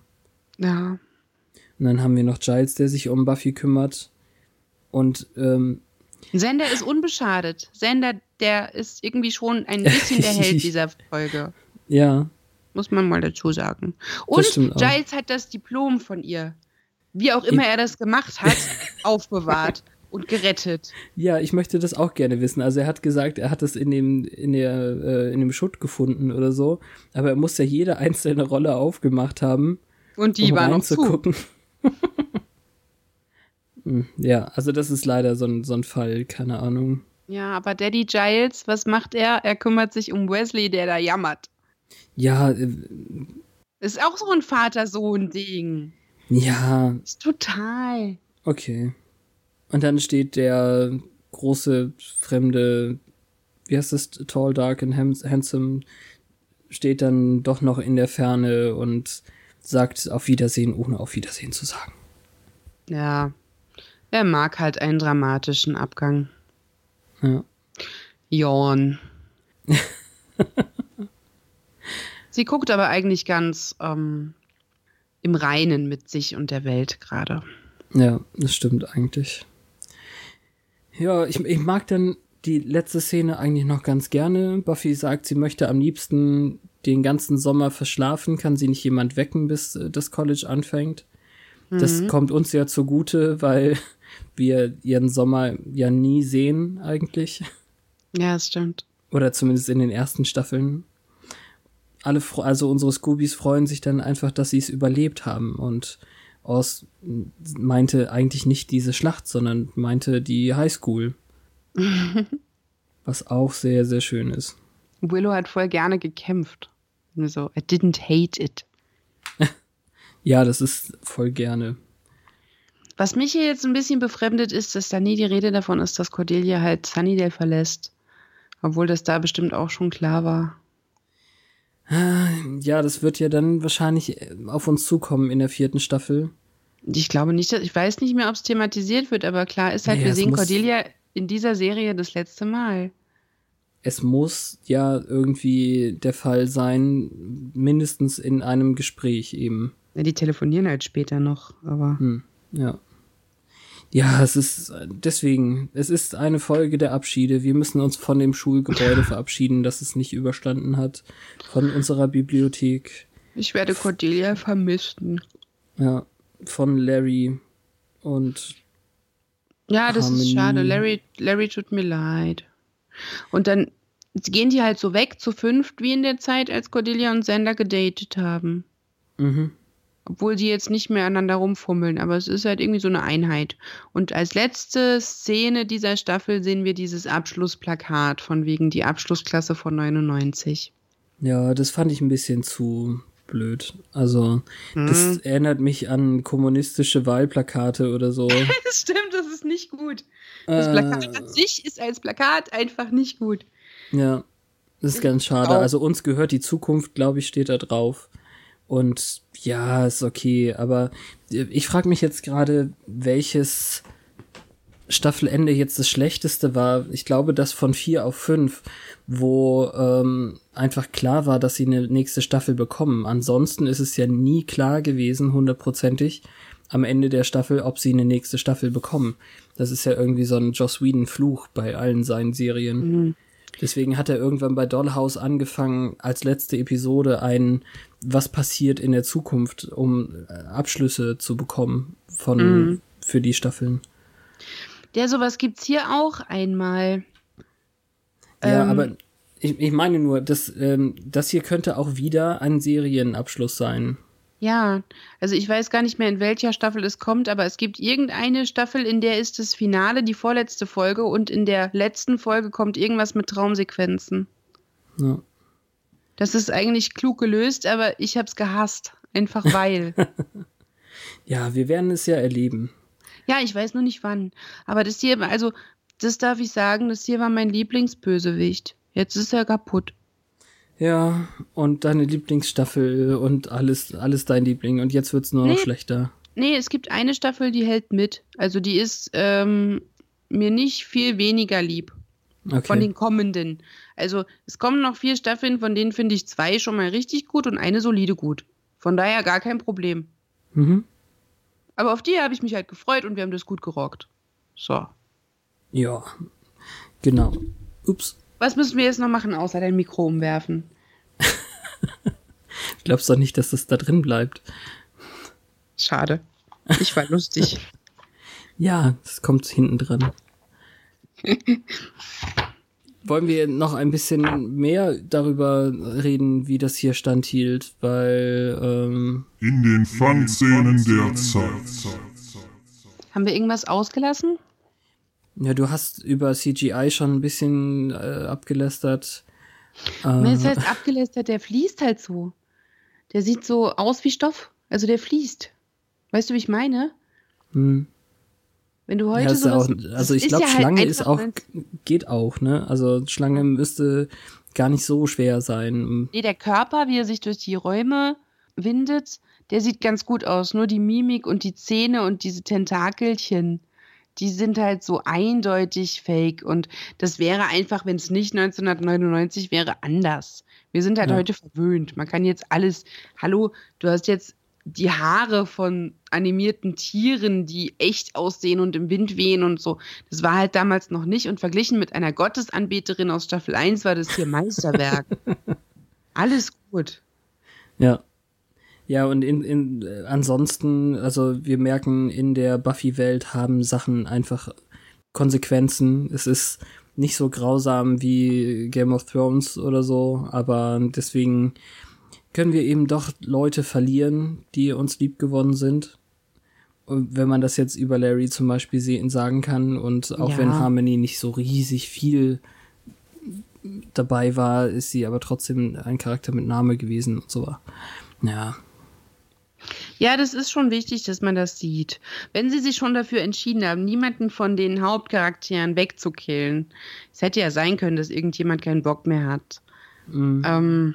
Ja. Und dann haben wir noch Giles, der sich um Buffy kümmert. Und ähm, Sender ist unbeschadet. Sender, der ist irgendwie schon ein bisschen der Held dieser Folge. ja, Muss man mal dazu sagen. Und. Giles hat das Diplom von ihr, wie auch immer er das gemacht hat, aufbewahrt und gerettet. ja, ich möchte das auch gerne wissen. Also er hat gesagt, er hat es in dem in der äh, in dem Schutt gefunden oder so, aber er muss ja jede einzelne Rolle aufgemacht haben, Und die um war noch zu. reinzugucken. Hm, ja, also das ist leider so ein so ein Fall, keine Ahnung. Ja, aber Daddy Giles, was macht er? Er kümmert sich um Wesley, der da jammert. Ja, äh, Ist auch so ein Vater-Sohn-Ding. ja, Ist total. Okay. Und dann steht der große, fremde, wie heißt das, Tall, Dark and Handsome, steht dann doch noch in der Ferne und sagt auf Wiedersehen, ohne auf Wiedersehen zu sagen. Ja. Er mag halt einen dramatischen Abgang. Ja. Jorn. Sie guckt aber eigentlich ganz ähm, im Reinen mit sich und der Welt gerade. Ja, das stimmt eigentlich. Ja, ich, ich mag dann die letzte Szene eigentlich noch ganz gerne. Buffy sagt, sie möchte am liebsten den ganzen Sommer verschlafen, kann sie nicht jemand wecken, bis äh, das College anfängt. Das Mhm. kommt uns ja zugute, weil wir ihren Sommer ja nie sehen eigentlich. Ja, das stimmt. Oder zumindest in den ersten Staffeln. Alle, also unsere Scoobies freuen sich dann einfach, dass sie es überlebt haben. Und Oz meinte eigentlich nicht diese Schlacht, sondern meinte die Highschool. Was auch sehr, sehr schön ist. Willow hat voll gerne gekämpft. Nur so, I didn't hate it. Ja, das ist voll gerne. Was mich hier jetzt ein bisschen befremdet ist, dass da nie die Rede davon ist, dass Cordelia halt Sunnydale verlässt. Obwohl das da bestimmt auch schon klar war. Ja, das wird ja dann wahrscheinlich äh, auf uns zukommen in der vierten Staffel. Ich glaube nicht, dass, ich weiß nicht mehr, ob es thematisiert wird, aber klar ist halt, Naja, wir sehen Cordelia in dieser Serie das letzte Mal. Es muss ja irgendwie der Fall sein, mindestens in einem Gespräch eben. Ja, die telefonieren halt später noch, aber. Hm, ja. Ja, es ist deswegen, es ist eine Folge der Abschiede. Wir müssen uns von dem Schulgebäude verabschieden, das es nicht überstanden hat, von unserer Bibliothek, Ich werde Cordelia vermissen. ja, von Larry und Ja, das Harmonie. ist schade. Larry, Larry tut mir leid. Und dann gehen die halt so weg zu fünft wie in der Zeit, als Cordelia und Sander gedatet haben. mhm. Obwohl die jetzt nicht mehr aneinander rumfummeln, aber es ist halt irgendwie so eine Einheit. Und als letzte Szene dieser Staffel sehen wir dieses Abschlussplakat von wegen die Abschlussklasse von 99. Ja, das fand ich ein bisschen zu blöd. Also, das erinnert mich an kommunistische Wahlplakate oder so. Das stimmt, das ist nicht gut. Das Äh, Plakat an sich ist als Plakat einfach nicht gut. Ja, das ist ganz schade. Also uns gehört die Zukunft, glaube ich, steht da drauf. Und ja, ist okay. Aber ich frage mich jetzt gerade, welches Staffelende jetzt das schlechteste war. Ich glaube, das von vier auf fünf, wo ähm, einfach klar war, dass sie eine nächste Staffel bekommen. Ansonsten ist es ja nie klar gewesen, hundertprozentig, am Ende der Staffel, ob sie eine nächste Staffel bekommen. Das ist ja irgendwie so ein Joss Whedon-Fluch bei allen seinen Serien. Deswegen hat er irgendwann bei Dollhouse angefangen, als letzte Episode ein Was passiert in der Zukunft, um äh, Abschlüsse zu bekommen von für die Staffeln. Der sowas gibt's hier auch einmal. Ja, Ähm, aber ich, ich meine nur, das, ähm, das hier könnte auch wieder ein Serienabschluss sein. Ja, also ich weiß gar nicht mehr, in welcher Staffel es kommt, aber es gibt irgendeine Staffel, in der ist das Finale die vorletzte Folge und in der letzten Folge kommt irgendwas mit Traumsequenzen. Ja. Das ist eigentlich klug gelöst, aber ich hab's gehasst. Einfach weil. ja, wir werden es ja erleben. ja, ich weiß nur nicht wann. Aber das hier, also, das darf ich sagen, das hier war mein Lieblingsbösewicht. Jetzt ist er kaputt. Ja, und deine Lieblingsstaffel und alles, alles dein Liebling. Und jetzt wird's nur noch Nee. schlechter. Nee, es gibt eine Staffel, die hält mit. Also die ist ähm, mir nicht viel weniger lieb. Okay. von den kommenden. Also es kommen noch vier Staffeln, von denen finde ich zwei schon mal richtig gut und eine solide gut. Von daher gar kein Problem. mhm. Aber auf die habe ich mich halt gefreut und wir haben das gut gerockt. So. Ja, genau. Ups. Was müssen wir jetzt noch machen, außer dein Mikro umwerfen? Glaubst doch nicht, dass das da drin bleibt. Schade. Ich war lustig. Ja, das kommt hinten dran. Wollen wir noch ein bisschen mehr darüber reden, wie das hier standhielt, weil ähm, In den Fangszenen der Zeit. haben wir irgendwas ausgelassen? Ja, du hast über CGI schon ein bisschen äh, abgelästert. Äh, Das heißt, abgelästert, der fließt halt so. Der sieht so aus wie Stoff. Also der fließt. Weißt du, wie ich meine? hm. Wenn du heute Ja, ist sowas. auch, also ich ist glaube, ja halt Schlange ist einfach auch, geht auch, ne? Also Schlange müsste gar nicht so schwer sein. Nee, der Körper, wie er sich durch die Räume windet, der sieht ganz gut aus. Nur die Mimik und die Zähne und diese Tentakelchen, die sind halt so eindeutig fake. Und das wäre einfach, wenn es nicht 1999 wäre, anders. Wir sind halt Ja. heute verwöhnt. Man kann jetzt alles. Hallo, du hast jetzt die Haare von animierten Tieren, die echt aussehen und im Wind wehen und so. Das war halt damals noch nicht. Und verglichen mit einer Gottesanbeterin aus Staffel 1 war das hier Meisterwerk. Alles gut. Ja. Ja, und in, in, äh, ansonsten, also wir merken, in der Buffy-Welt haben Sachen einfach Konsequenzen. Es ist nicht so grausam wie Game of Thrones oder so, aber deswegen können wir eben doch Leute verlieren, die uns lieb gewonnen sind. Und wenn man das jetzt über Larry zum Beispiel sehen, sagen kann und auch Ja. wenn Harmony nicht so riesig viel dabei war, ist sie aber trotzdem ein Charakter mit Name gewesen und so. Ja, Ja, das ist schon wichtig, dass man das sieht. Wenn sie sich schon dafür entschieden haben, niemanden von den Hauptcharakteren wegzukillen, es hätte ja sein können, dass irgendjemand keinen Bock mehr hat. Mhm. Ähm,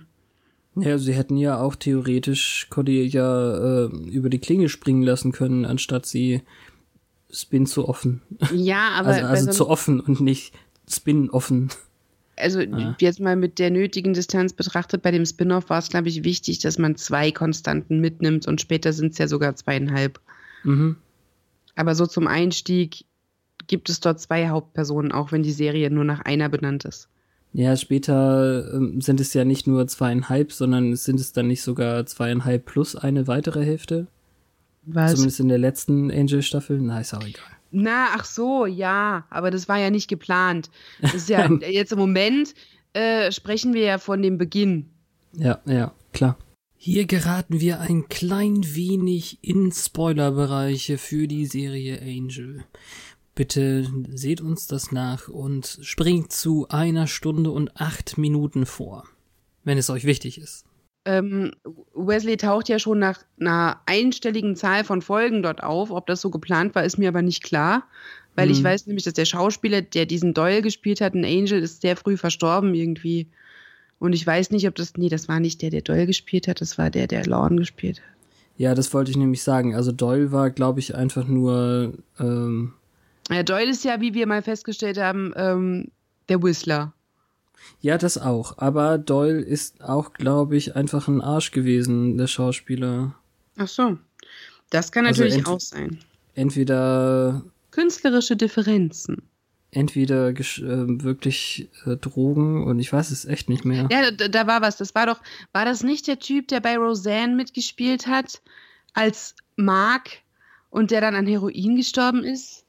Ja, sie hätten ja auch theoretisch Cordelia äh, über die Klinge springen lassen können, anstatt sie Spin zu offen. ja, aber also also so zu offen und nicht Spin offen. Also Ja. jetzt mal mit der nötigen Distanz betrachtet, bei dem Spin-off war es, glaube ich, wichtig, dass man zwei Konstanten mitnimmt und später sind es ja sogar zweieinhalb. Mhm. Aber so zum Einstieg gibt es dort zwei Hauptpersonen, auch wenn die Serie nur nach einer benannt ist. Ja, später ähm, sind es ja nicht nur zweieinhalb, sondern sind es dann nicht sogar zweieinhalb plus eine weitere Hälfte? Was? Zumindest in der letzten Angel-Staffel? Na, ist auch egal. Na, ach so, ja, aber das war ja nicht geplant. Das ist ja jetzt im Moment äh, sprechen wir ja von dem Beginn. Ja, ja, klar. Hier geraten wir ein klein wenig in Spoilerbereiche für die Serie Angel. Bitte seht uns das nach und springt zu einer Stunde und acht Minuten vor, wenn es euch wichtig ist. Ähm, Wesley taucht ja schon nach einer einstelligen Zahl von Folgen dort auf. Ob das so geplant war, ist mir aber nicht klar. Weil ich Mhm. weiß nämlich, dass der Schauspieler, der diesen Doyle gespielt hat, ein Angel, ist sehr früh verstorben irgendwie. Und ich weiß nicht, ob das. Nee, das war nicht der, der Doyle gespielt hat, das war der, der Lorne gespielt hat. Ja, das wollte ich nämlich sagen. Also Doyle war, glaube ich, einfach nur ähm, Ja, Doyle ist ja, wie wir mal festgestellt haben, ähm, der Whistler. Ja, das auch. Aber Doyle ist auch, glaube ich, einfach ein Arsch gewesen, der Schauspieler. Ach so. Das kann Also natürlich ent- auch sein. Entweder, Künstlerische Differenzen. entweder gesch- äh, wirklich äh, Drogen und ich weiß es echt nicht mehr. Ja, da, da war was. Das war doch, war das nicht der Typ, der bei Roseanne mitgespielt hat, als Mark und der dann an Heroin gestorben ist?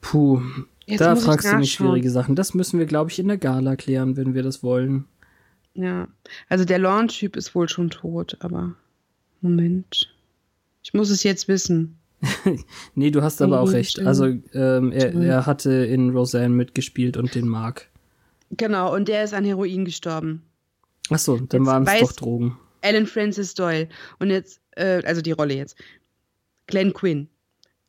Puh, Jetzt da fragst du mich schwierige Sachen. Das müssen wir, glaube ich, in der Gala klären, wenn wir das wollen. Ja. Also der Lorne-Typ ist wohl schon tot, aber Moment. Ich muss es jetzt wissen. Nee, du hast aber auch recht. Also, ähm, er, er hatte in Roseanne mitgespielt und den Mark. Genau, und der ist an Heroin gestorben. Ach so, dann waren es doch Drogen. Alan Francis Doyle. Und jetzt, äh, also die Rolle jetzt. Glenn Quinn.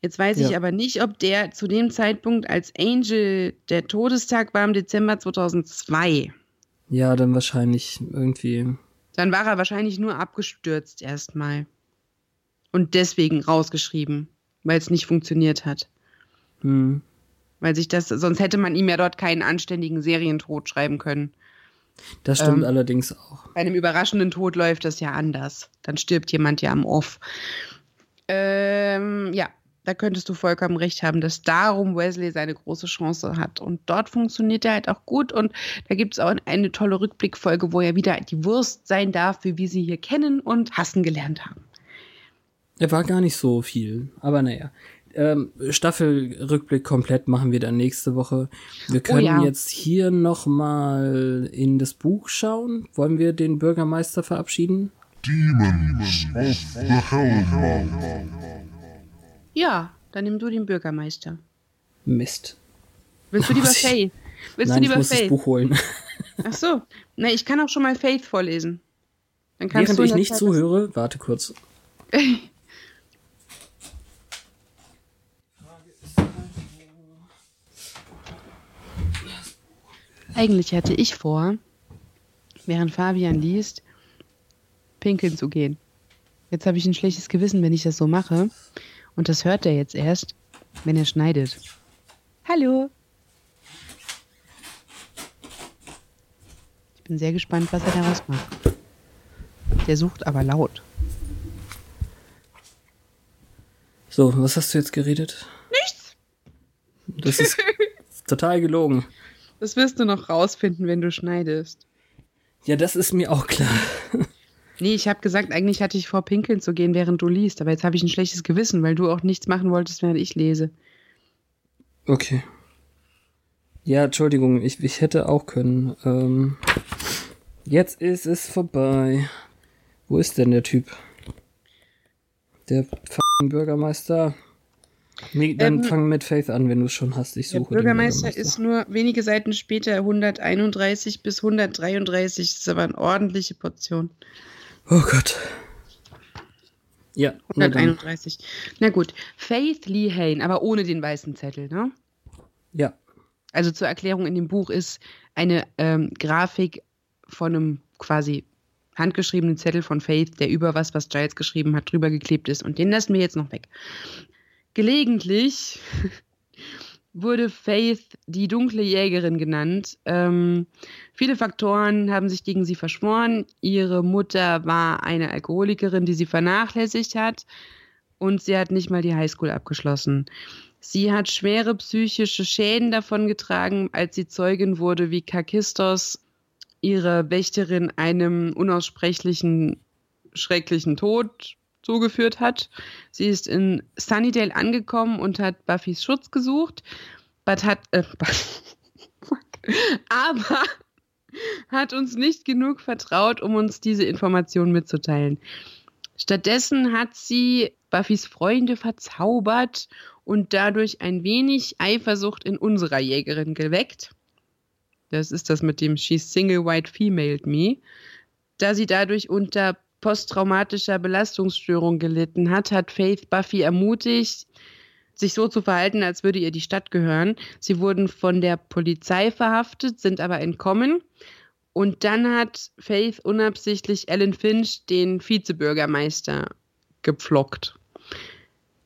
Jetzt weiß ich Ja. aber nicht, ob der zu dem Zeitpunkt als Angel, der Todestag war im Dezember 2002. Ja, dann wahrscheinlich irgendwie. Dann war er wahrscheinlich nur abgestürzt erstmal. Und deswegen rausgeschrieben, weil es nicht funktioniert hat. Hm. Weil sich das, sonst hätte man ihm ja dort keinen anständigen Serientod schreiben können. Das stimmt Ähm, allerdings auch. Bei einem überraschenden Tod läuft das ja anders. Dann stirbt jemand ja am Off. Ähm, ja, da könntest du vollkommen recht haben, dass darum Wesley seine große Chance hat. Und dort funktioniert er halt auch gut. Und da gibt es auch eine tolle Rückblickfolge, wo er wieder die Wurst sein darf, wie wir sie hier kennen und hassen gelernt haben. Er war gar nicht so viel, aber naja. Ähm, Staffelrückblick komplett machen wir dann nächste Woche. Wir können ja. jetzt hier noch mal in das Buch schauen. Wollen wir den Bürgermeister verabschieden? Demons of the Hellmouth. Ja, dann nimm du den Bürgermeister. Mist. Willst du lieber Muss ich- Faith? Willst Nein, du ich lieber muss das Faith? Buch holen. Ach so. Na, ich kann auch schon mal Faith vorlesen. Dann kannst Während du ich nicht Zeit zuhöre, warte kurz. Eigentlich hatte ich vor, während Fabian liest, pinkeln zu gehen. Jetzt habe ich ein schlechtes Gewissen, wenn ich das so mache. Und das hört er jetzt erst, wenn er schneidet. Hallo. Ich bin sehr gespannt, was er daraus macht. Der sucht aber laut. So, was hast du jetzt geredet? Nichts. Das ist total gelogen. Das wirst du noch rausfinden, wenn du schneidest. Ja, das ist mir auch klar. Nee, ich habe gesagt, eigentlich hatte ich vor, pinkeln zu gehen, während du liest, aber jetzt habe ich ein schlechtes Gewissen, weil du auch nichts machen wolltest, während ich lese. Okay. Ja, Entschuldigung, ich, ich hätte auch können. Ähm, jetzt ist es vorbei. Wo ist denn der Typ? Der Bürgermeister. Nee, dann Ähm, fang mit Faith an, wenn du es schon hast. Ich Der suche den Bürgermeister ist nur wenige Seiten später 131 bis 133. Das ist aber eine ordentliche Portion. Oh Gott. Ja, na dann. 131. Na gut. Faith Lee Hain, aber ohne den weißen Zettel, ne? Ja. Also zur Erklärung in dem Buch ist eine ähm, Grafik von einem quasi handgeschriebenen Zettel von Faith, der über was, was Giles geschrieben hat, drüber geklebt ist. Und den lassen wir jetzt noch weg. Gelegentlich wurde Faith die dunkle Jägerin genannt. Ähm, viele Faktoren haben sich gegen sie verschworen. Ihre Mutter war eine Alkoholikerin, die sie vernachlässigt hat. Und sie hat nicht mal die Highschool abgeschlossen. Sie hat schwere psychische Schäden davon getragen, als sie Zeugin wurde, wie Kakistos ihre Wächterin einem unaussprechlichen, schrecklichen Tod zugeführt hat. Sie ist in Sunnydale angekommen und hat Buffys Schutz gesucht, but hat, äh, aber hat uns nicht genug vertraut, um uns diese Information mitzuteilen. Stattdessen hat sie Buffys Freunde verzaubert und dadurch ein wenig Eifersucht in unserer Jägerin geweckt. Das ist das mit dem She's single white femaled me. Da sie dadurch unter posttraumatischer Belastungsstörung gelitten hat, hat Faith Buffy ermutigt, sich so zu verhalten, als würde ihr die Stadt gehören. Sie wurden von der Polizei verhaftet, sind aber entkommen. Und dann hat Faith unabsichtlich Ellen Finch, den Vizebürgermeister, gepflockt.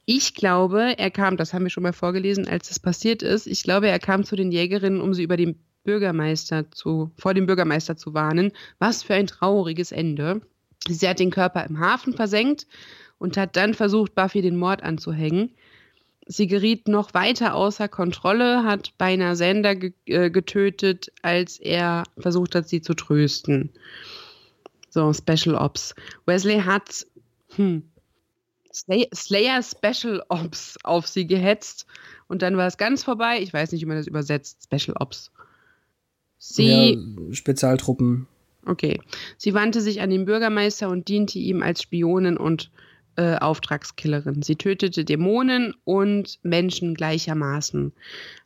Ich glaube, er kam, das haben wir schon mal vorgelesen, als es passiert ist. Ich glaube, er kam zu den Jägerinnen, um sie über den Bürgermeister zu, vor dem Bürgermeister zu warnen. Was für ein trauriges Ende. Sie hat den Körper im Hafen versenkt und hat dann versucht, Buffy den Mord anzuhängen. Sie geriet noch weiter außer Kontrolle, hat beinahe Sander ge äh, getötet, als er versucht hat, sie zu trösten. So, Special Ops. Wesley hat hm, Slay Slayer Special Ops auf sie gehetzt und dann war es ganz vorbei. Ich weiß nicht, wie man das übersetzt. Special Ops. Sie. ja, Spezialtruppen. Okay. Sie wandte sich an den Bürgermeister und diente ihm als Spionin und äh, Auftragskillerin. Sie tötete Dämonen und Menschen gleichermaßen.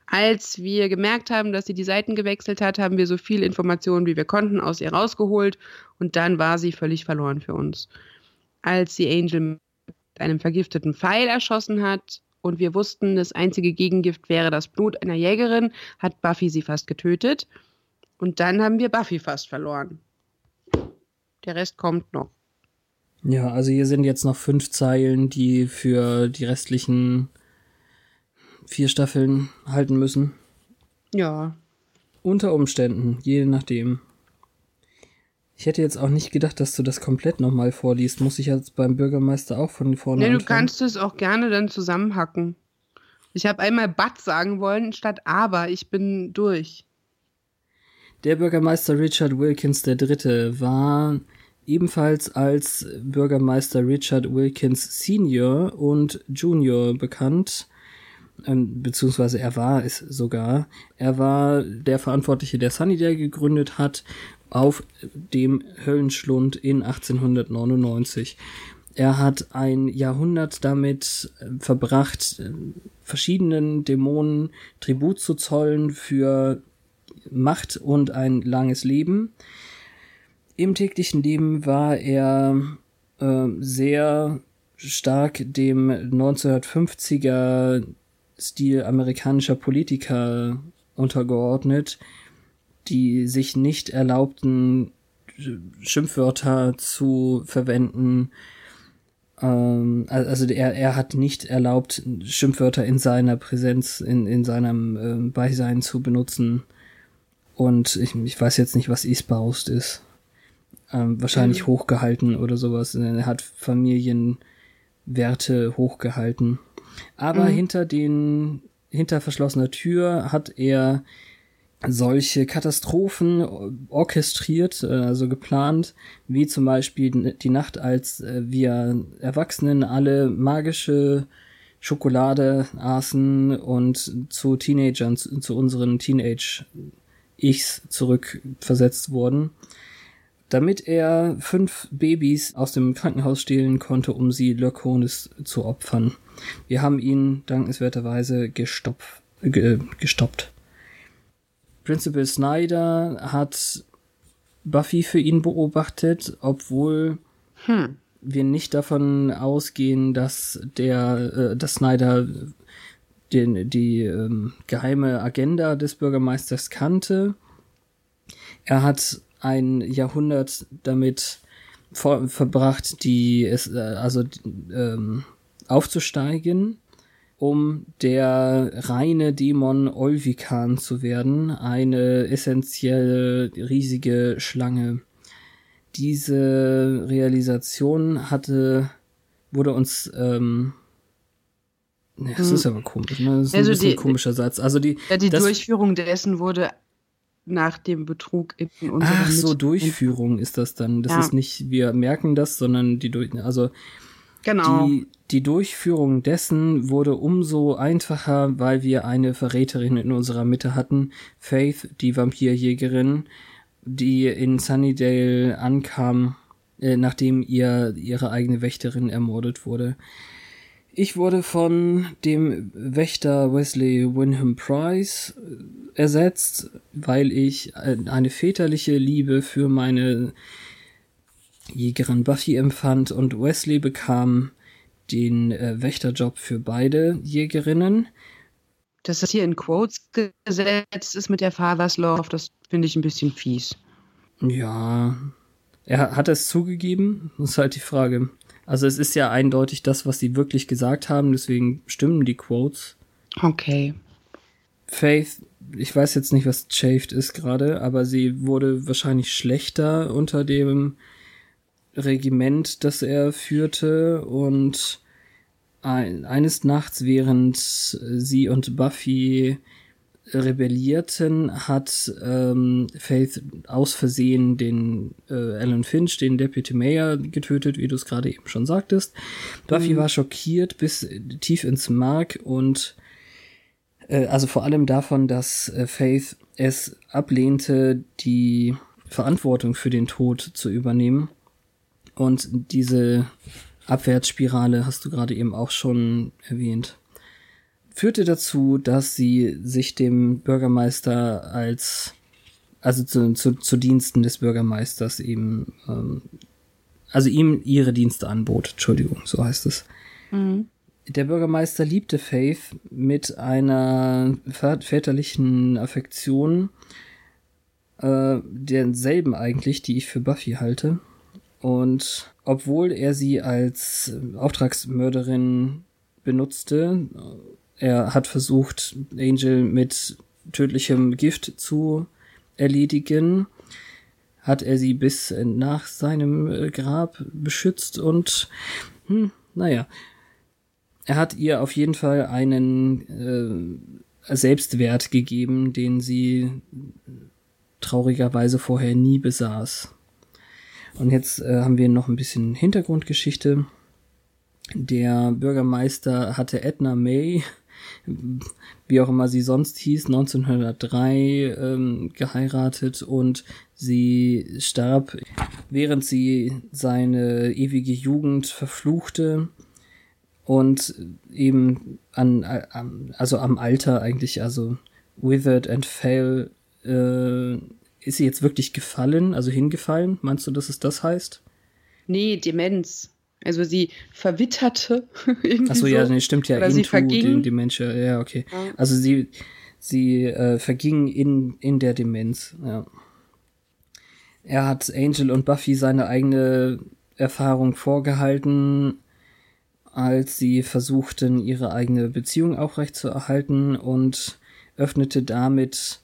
Als wir gemerkt haben, dass sie die Seiten gewechselt hat, haben wir so viel Informationen, wie wir konnten, aus ihr rausgeholt und dann war sie völlig verloren für uns. Als sie Angel mit einem vergifteten Pfeil erschossen hat und wir wussten, das einzige Gegengift wäre das Blut einer Jägerin, hat Buffy sie fast getötet. Und dann haben wir Buffy fast verloren. Der Rest kommt noch. Ja, also hier sind jetzt noch fünf Zeilen, die für die restlichen vier Staffeln halten müssen. Ja. Unter Umständen, je nachdem. Ich hätte jetzt auch nicht gedacht, dass du das komplett nochmal vorliest. Muss ich jetzt beim Bürgermeister auch von vorne Nee, du anfangen? kannst es auch gerne dann zusammenhacken. Ich habe einmal But sagen wollen statt Aber. Ich bin durch. Der Bürgermeister Richard Wilkins III. war ebenfalls als Bürgermeister Richard Wilkins Senior und Junior bekannt, ähm, beziehungsweise er war es sogar. Er war der Verantwortliche, der Sunnydale gegründet hat, auf dem Höllenschlund in 1899. Er hat ein Jahrhundert damit äh, verbracht, äh, verschiedenen Dämonen Tribut zu zollen für Macht und ein langes Leben. Im täglichen Leben war er äh, sehr stark dem 1950er Stil amerikanischer Politiker untergeordnet, die sich nicht erlaubten, Schimpfwörter zu verwenden. Ähm, also er, er hat nicht erlaubt, Schimpfwörter in seiner Präsenz, in, in seinem äh, Beisein zu benutzen. Und ich, ich weiß jetzt nicht, was Esbaust ist. Ähm, wahrscheinlich Mhm. hochgehalten oder sowas. Er hat Familienwerte hochgehalten. Aber Mhm. hinter den, hinter verschlossener Tür hat er solche Katastrophen orchestriert, äh, also geplant, wie zum Beispiel die Nacht, als äh, wir Erwachsenen alle magische Schokolade aßen und zu Teenagern, zu unseren Teenage-Ichs zurückversetzt wurden, damit er fünf Babys aus dem Krankenhaus stehlen konnte, um sie Lurkonis zu opfern. Wir haben ihn dankenswerterweise gestopft, ge, gestoppt. Principal Snyder hat Buffy für ihn beobachtet, obwohl hm. wir nicht davon ausgehen, dass der, äh, dass Snyder den, die ähm, geheime Agenda des Bürgermeisters kannte. Er hat ein Jahrhundert damit vor, verbracht, die es äh, also ähm, aufzusteigen um der reine Dämon Olvikan zu werden, eine essentielle riesige Schlange. Diese Realisation hatte, wurde uns, ähm, ja, das ist hm. aber komisch, ne? Das ist also ein bisschen die, komischer Satz. Also die, ja, die das, Durchführung dessen wurde nach dem Betrug in unserer Ach so, Durchführung ist das dann. Das ja. ist nicht, wir merken das, sondern die durch, also Genau. Die, die Durchführung dessen wurde umso einfacher, weil wir eine Verräterin in unserer Mitte hatten, Faith, die Vampirjägerin, die in Sunnydale ankam, äh, nachdem ihr ihre eigene Wächterin ermordet wurde. Ich wurde von dem Wächter Wesley Wyndham Price äh, ersetzt, weil ich eine väterliche Liebe für meine Jägerin Buffy empfand und Wesley bekam den äh, Wächterjob für beide Jägerinnen. Dass das hier in Quotes gesetzt ist mit der Father's Love, das finde ich ein bisschen fies. Ja, er hat es zugegeben, das ist halt die Frage. Also es ist ja eindeutig das, was sie wirklich gesagt haben, deswegen stimmen die Quotes. Okay. Faith, ich weiß jetzt nicht, was chafed ist gerade, aber sie wurde wahrscheinlich schlechter unter dem Regiment, das er führte und ein, eines Nachts, während sie und Buffy rebellierten, hat ähm, Faith aus Versehen den äh, Alan Finch, den Deputy Mayor, getötet, wie du es gerade eben schon sagtest. Buffy mhm. war schockiert bis tief ins Mark und äh, also vor allem davon, dass äh, Faith es ablehnte, die Verantwortung für den Tod zu übernehmen. Und diese Abwärtsspirale hast du gerade eben auch schon erwähnt. Führte dazu, dass sie sich dem Bürgermeister als, also zu, zu, zu Diensten des Bürgermeisters eben, ähm, also ihm ihre Dienste anbot. Entschuldigung, so heißt es. Mhm. Der Bürgermeister liebte Faith mit einer väterlichen Affektion, äh, derselben eigentlich, die ich für Buffy halte. Und obwohl er sie als Auftragsmörderin benutzte, er hat versucht, Angel mit tödlichem Gift zu erledigen, hat er sie bis nach seinem äh, Grab beschützt und, hm, naja, er hat ihr auf jeden Fall einen äh, Selbstwert gegeben, den sie traurigerweise vorher nie besaß. Und jetzt äh, haben wir noch ein bisschen Hintergrundgeschichte. Der Bürgermeister hatte Edna May, wie auch immer sie sonst hieß, 1903 ähm, geheiratet und sie starb, während sie seine ewige Jugend verfluchte und eben an, also am Alter eigentlich, also withered and fail äh, ist sie jetzt wirklich gefallen, also hingefallen? Meinst du, dass es das heißt? Nee, Demenz. Also sie verwitterte irgendwie. Achso, so. ja, nee, stimmt ja. Oder sie verging. Die, die ja, okay. Ja. Also sie, sie äh, verging in, in der Demenz, ja. Er hat Angel und Buffy seine eigene Erfahrung vorgehalten, als sie versuchten, ihre eigene Beziehung aufrechtzuerhalten und öffnete damit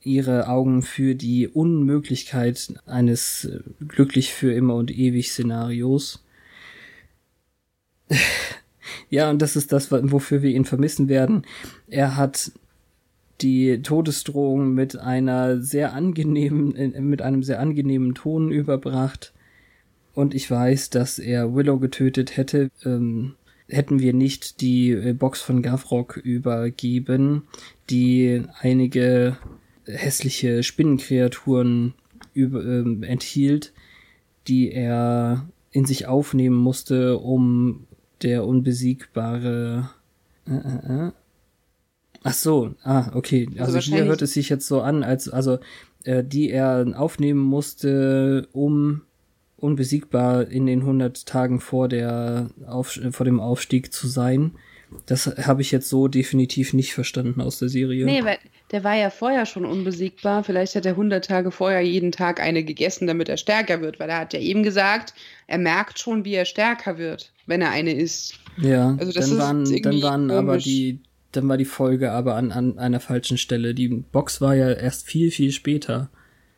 ihre Augen für die Unmöglichkeit eines äh, glücklich für immer und ewig Szenarios. Ja, und das ist das, wofür wir ihn vermissen werden. Er hat die Todesdrohung mit einer sehr angenehmen, äh, mit einem sehr angenehmen Ton überbracht. Und ich weiß, dass er Willow getötet hätte, ähm, hätten wir nicht die äh, Box von Gavrock übergeben, die einige hässliche Spinnenkreaturen über, ähm, enthielt, die er in sich aufnehmen musste, um der unbesiegbare äh, äh, äh, Ach so, ah, okay. Also, also hier hört es sich jetzt so an, als also äh, die er aufnehmen musste, um unbesiegbar in den 100 Tagen vor der Auf vor dem Aufstieg zu sein. Das habe ich jetzt so definitiv nicht verstanden aus der Serie. Nee, weil der war ja vorher schon unbesiegbar. Vielleicht hat er 100 Tage vorher jeden Tag eine gegessen, damit er stärker wird, weil er hat ja eben gesagt, er merkt schon, wie er stärker wird, wenn er eine isst. Ja, also das dann waren, dann waren aber die dann war die Folge aber an, an einer falschen Stelle. Die Box war ja erst viel, viel später.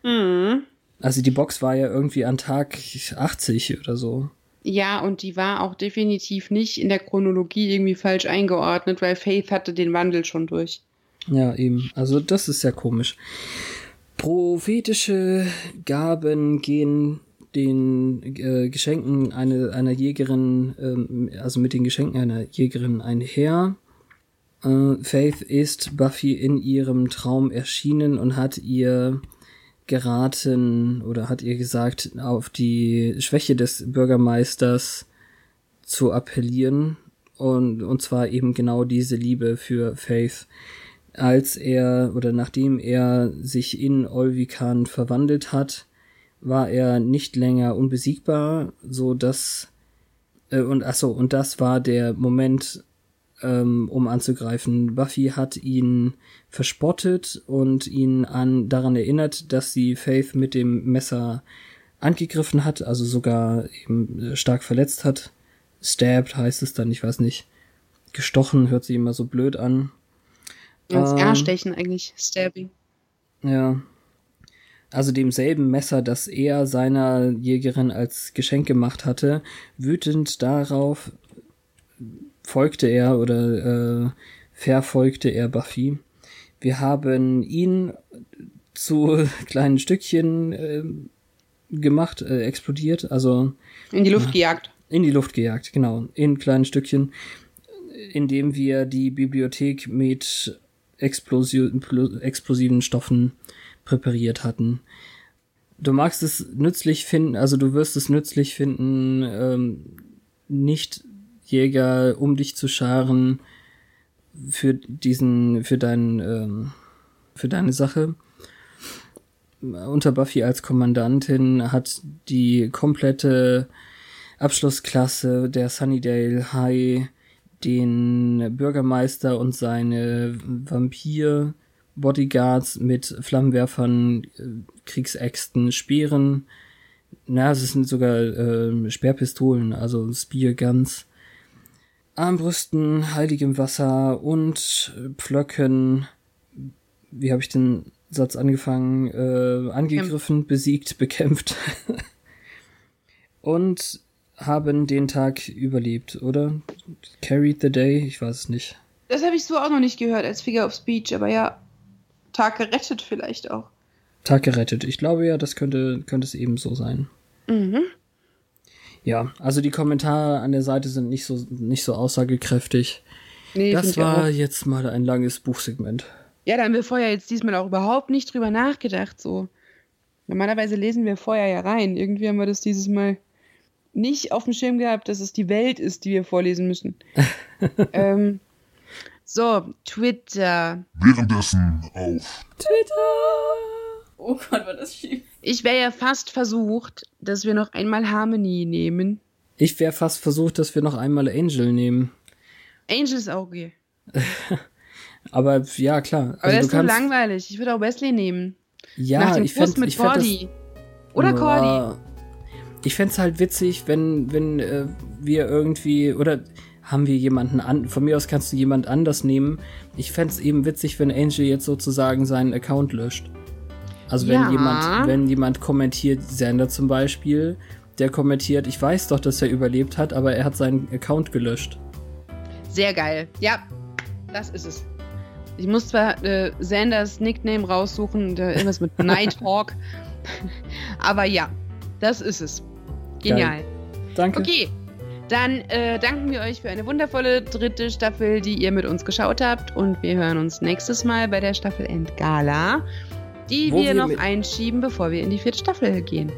Mhm. Also die Box war ja irgendwie an Tag 80 oder so. Ja, und die war auch definitiv nicht in der Chronologie irgendwie falsch eingeordnet, weil Faith hatte den Wandel schon durch. Ja, eben. Also das ist ja komisch. Prophetische Gaben gehen den äh, Geschenken eine, einer Jägerin, ähm, also mit den Geschenken einer Jägerin einher. Äh, Faith ist Buffy in ihrem Traum erschienen und hat ihr geraten oder hat ihr gesagt, auf die Schwäche des Bürgermeisters zu appellieren und, und zwar eben genau diese Liebe für Faith. Als er oder nachdem er sich in Olvikan verwandelt hat, war er nicht länger unbesiegbar, so dass äh, und achso, und das war der Moment, ähm, um anzugreifen. Buffy hat ihn verspottet und ihn an daran erinnert, dass sie Faith mit dem Messer angegriffen hat, also sogar eben äh, stark verletzt hat. Stabbed heißt es dann, ich weiß nicht. Gestochen hört sich immer so blöd an. Als ähm, Erstechen eigentlich, Stabbing. Ja. Also demselben Messer, das er seiner Jägerin als Geschenk gemacht hatte, wütend darauf folgte er oder äh, verfolgte er Buffy. Wir haben ihn zu kleinen Stückchen äh, gemacht, äh, explodiert, also in die Luft gejagt. In die Luft gejagt, genau, in kleinen Stückchen, indem wir die Bibliothek mit Explosi explosiven Stoffen präpariert hatten. Du magst es nützlich finden, also du wirst es nützlich finden, ähm, nicht Jäger um dich zu scharen für diesen, für deinen, ähm, für deine Sache. Unter Buffy als Kommandantin hat die komplette Abschlussklasse der Sunnydale High den Bürgermeister und seine Vampir Bodyguards mit Flammenwerfern, äh, Kriegsäxten, Speeren, na, es sind sogar äh, Speerpistolen, also Spearguns Armbrüsten, heiligem Wasser und Pflöcken. Wie habe ich den Satz angefangen? Äh, angegriffen, ja. besiegt, bekämpft. und haben den Tag überlebt, oder? Carried the day? Ich weiß es nicht. Das habe ich so auch noch nicht gehört als Figure of Speech, aber ja, Tag gerettet vielleicht auch. Tag gerettet. Ich glaube ja, das könnte, könnte es eben so sein. Mhm. Ja, also die Kommentare an der Seite sind nicht so, nicht so aussagekräftig. Nee, das war jetzt mal ein langes Buchsegment. Ja, da haben wir vorher jetzt diesmal auch überhaupt nicht drüber nachgedacht, so. Normalerweise lesen wir vorher ja rein. Irgendwie haben wir das dieses Mal nicht auf dem Schirm gehabt, dass es die Welt ist, die wir vorlesen müssen. ähm, so, Twitter. Währenddessen auf Twitter. Oh Gott, war das schief. Ich wäre ja fast versucht, dass wir noch einmal Harmony nehmen. Ich wäre fast versucht, dass wir noch einmal Angel nehmen. Angel ist auch okay. Aber ja, klar. Aber also, das ist so langweilig. Ich würde auch Wesley nehmen. Ja, Nach dem ich fände mit ich Cordy. Oder no, Cordy. Ich fände es halt witzig, wenn, wenn äh, wir irgendwie, oder haben wir jemanden an, von mir aus kannst du jemand anders nehmen. Ich fände es eben witzig, wenn Angel jetzt sozusagen seinen Account löscht. Also wenn ja. jemand, wenn jemand kommentiert, Sender zum Beispiel, der kommentiert, ich weiß doch, dass er überlebt hat, aber er hat seinen Account gelöscht. Sehr geil. Ja, das ist es. Ich muss zwar äh, Sanders Nickname raussuchen, da irgendwas mit Nighthawk. Aber ja, das ist es. Genial. Geil. Danke. Okay, dann äh, danken wir euch für eine wundervolle dritte Staffel, die ihr mit uns geschaut habt. Und wir hören uns nächstes Mal bei der Staffel Endgala, die wir, wir noch einschieben, bevor wir in die vierte Staffel gehen.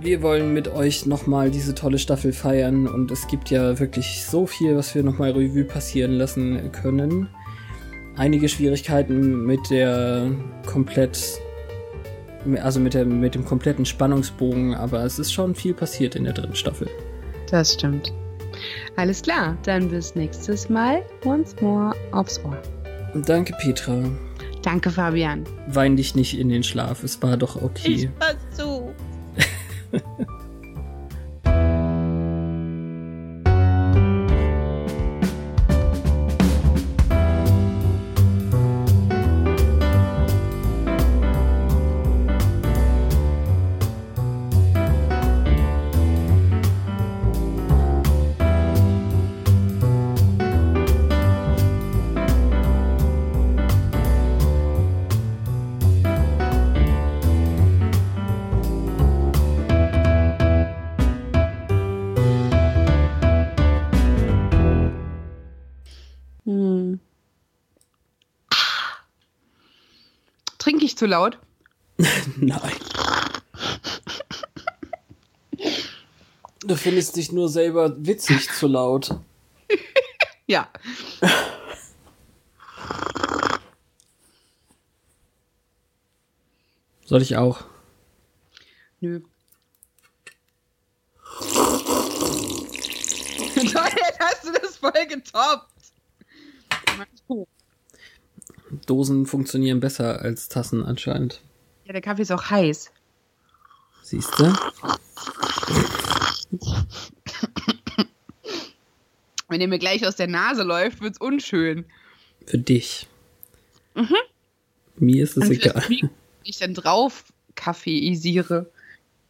Wir wollen mit euch nochmal diese tolle Staffel feiern und es gibt ja wirklich so viel, was wir nochmal Revue passieren lassen können. Einige Schwierigkeiten mit der komplett, also mit, der, mit dem kompletten Spannungsbogen, aber es ist schon viel passiert in der dritten Staffel. Das stimmt. Alles klar, dann bis nächstes Mal. Once more aufs Ohr. Danke, Petra. Danke, Fabian. Wein dich nicht in den Schlaf, es war doch okay. pass zu. Zu laut? Nein. Du findest dich nur selber witzig zu laut. Ja. Soll ich auch? Nö. Jetzt hast du das voll getoppt. Dosen funktionieren besser als Tassen anscheinend. Ja, der Kaffee ist auch heiß. Siehst du? Wenn der mir gleich aus der Nase läuft, wird's unschön. Für dich. Mir ist es egal. ich dann drauf kaffeisiere.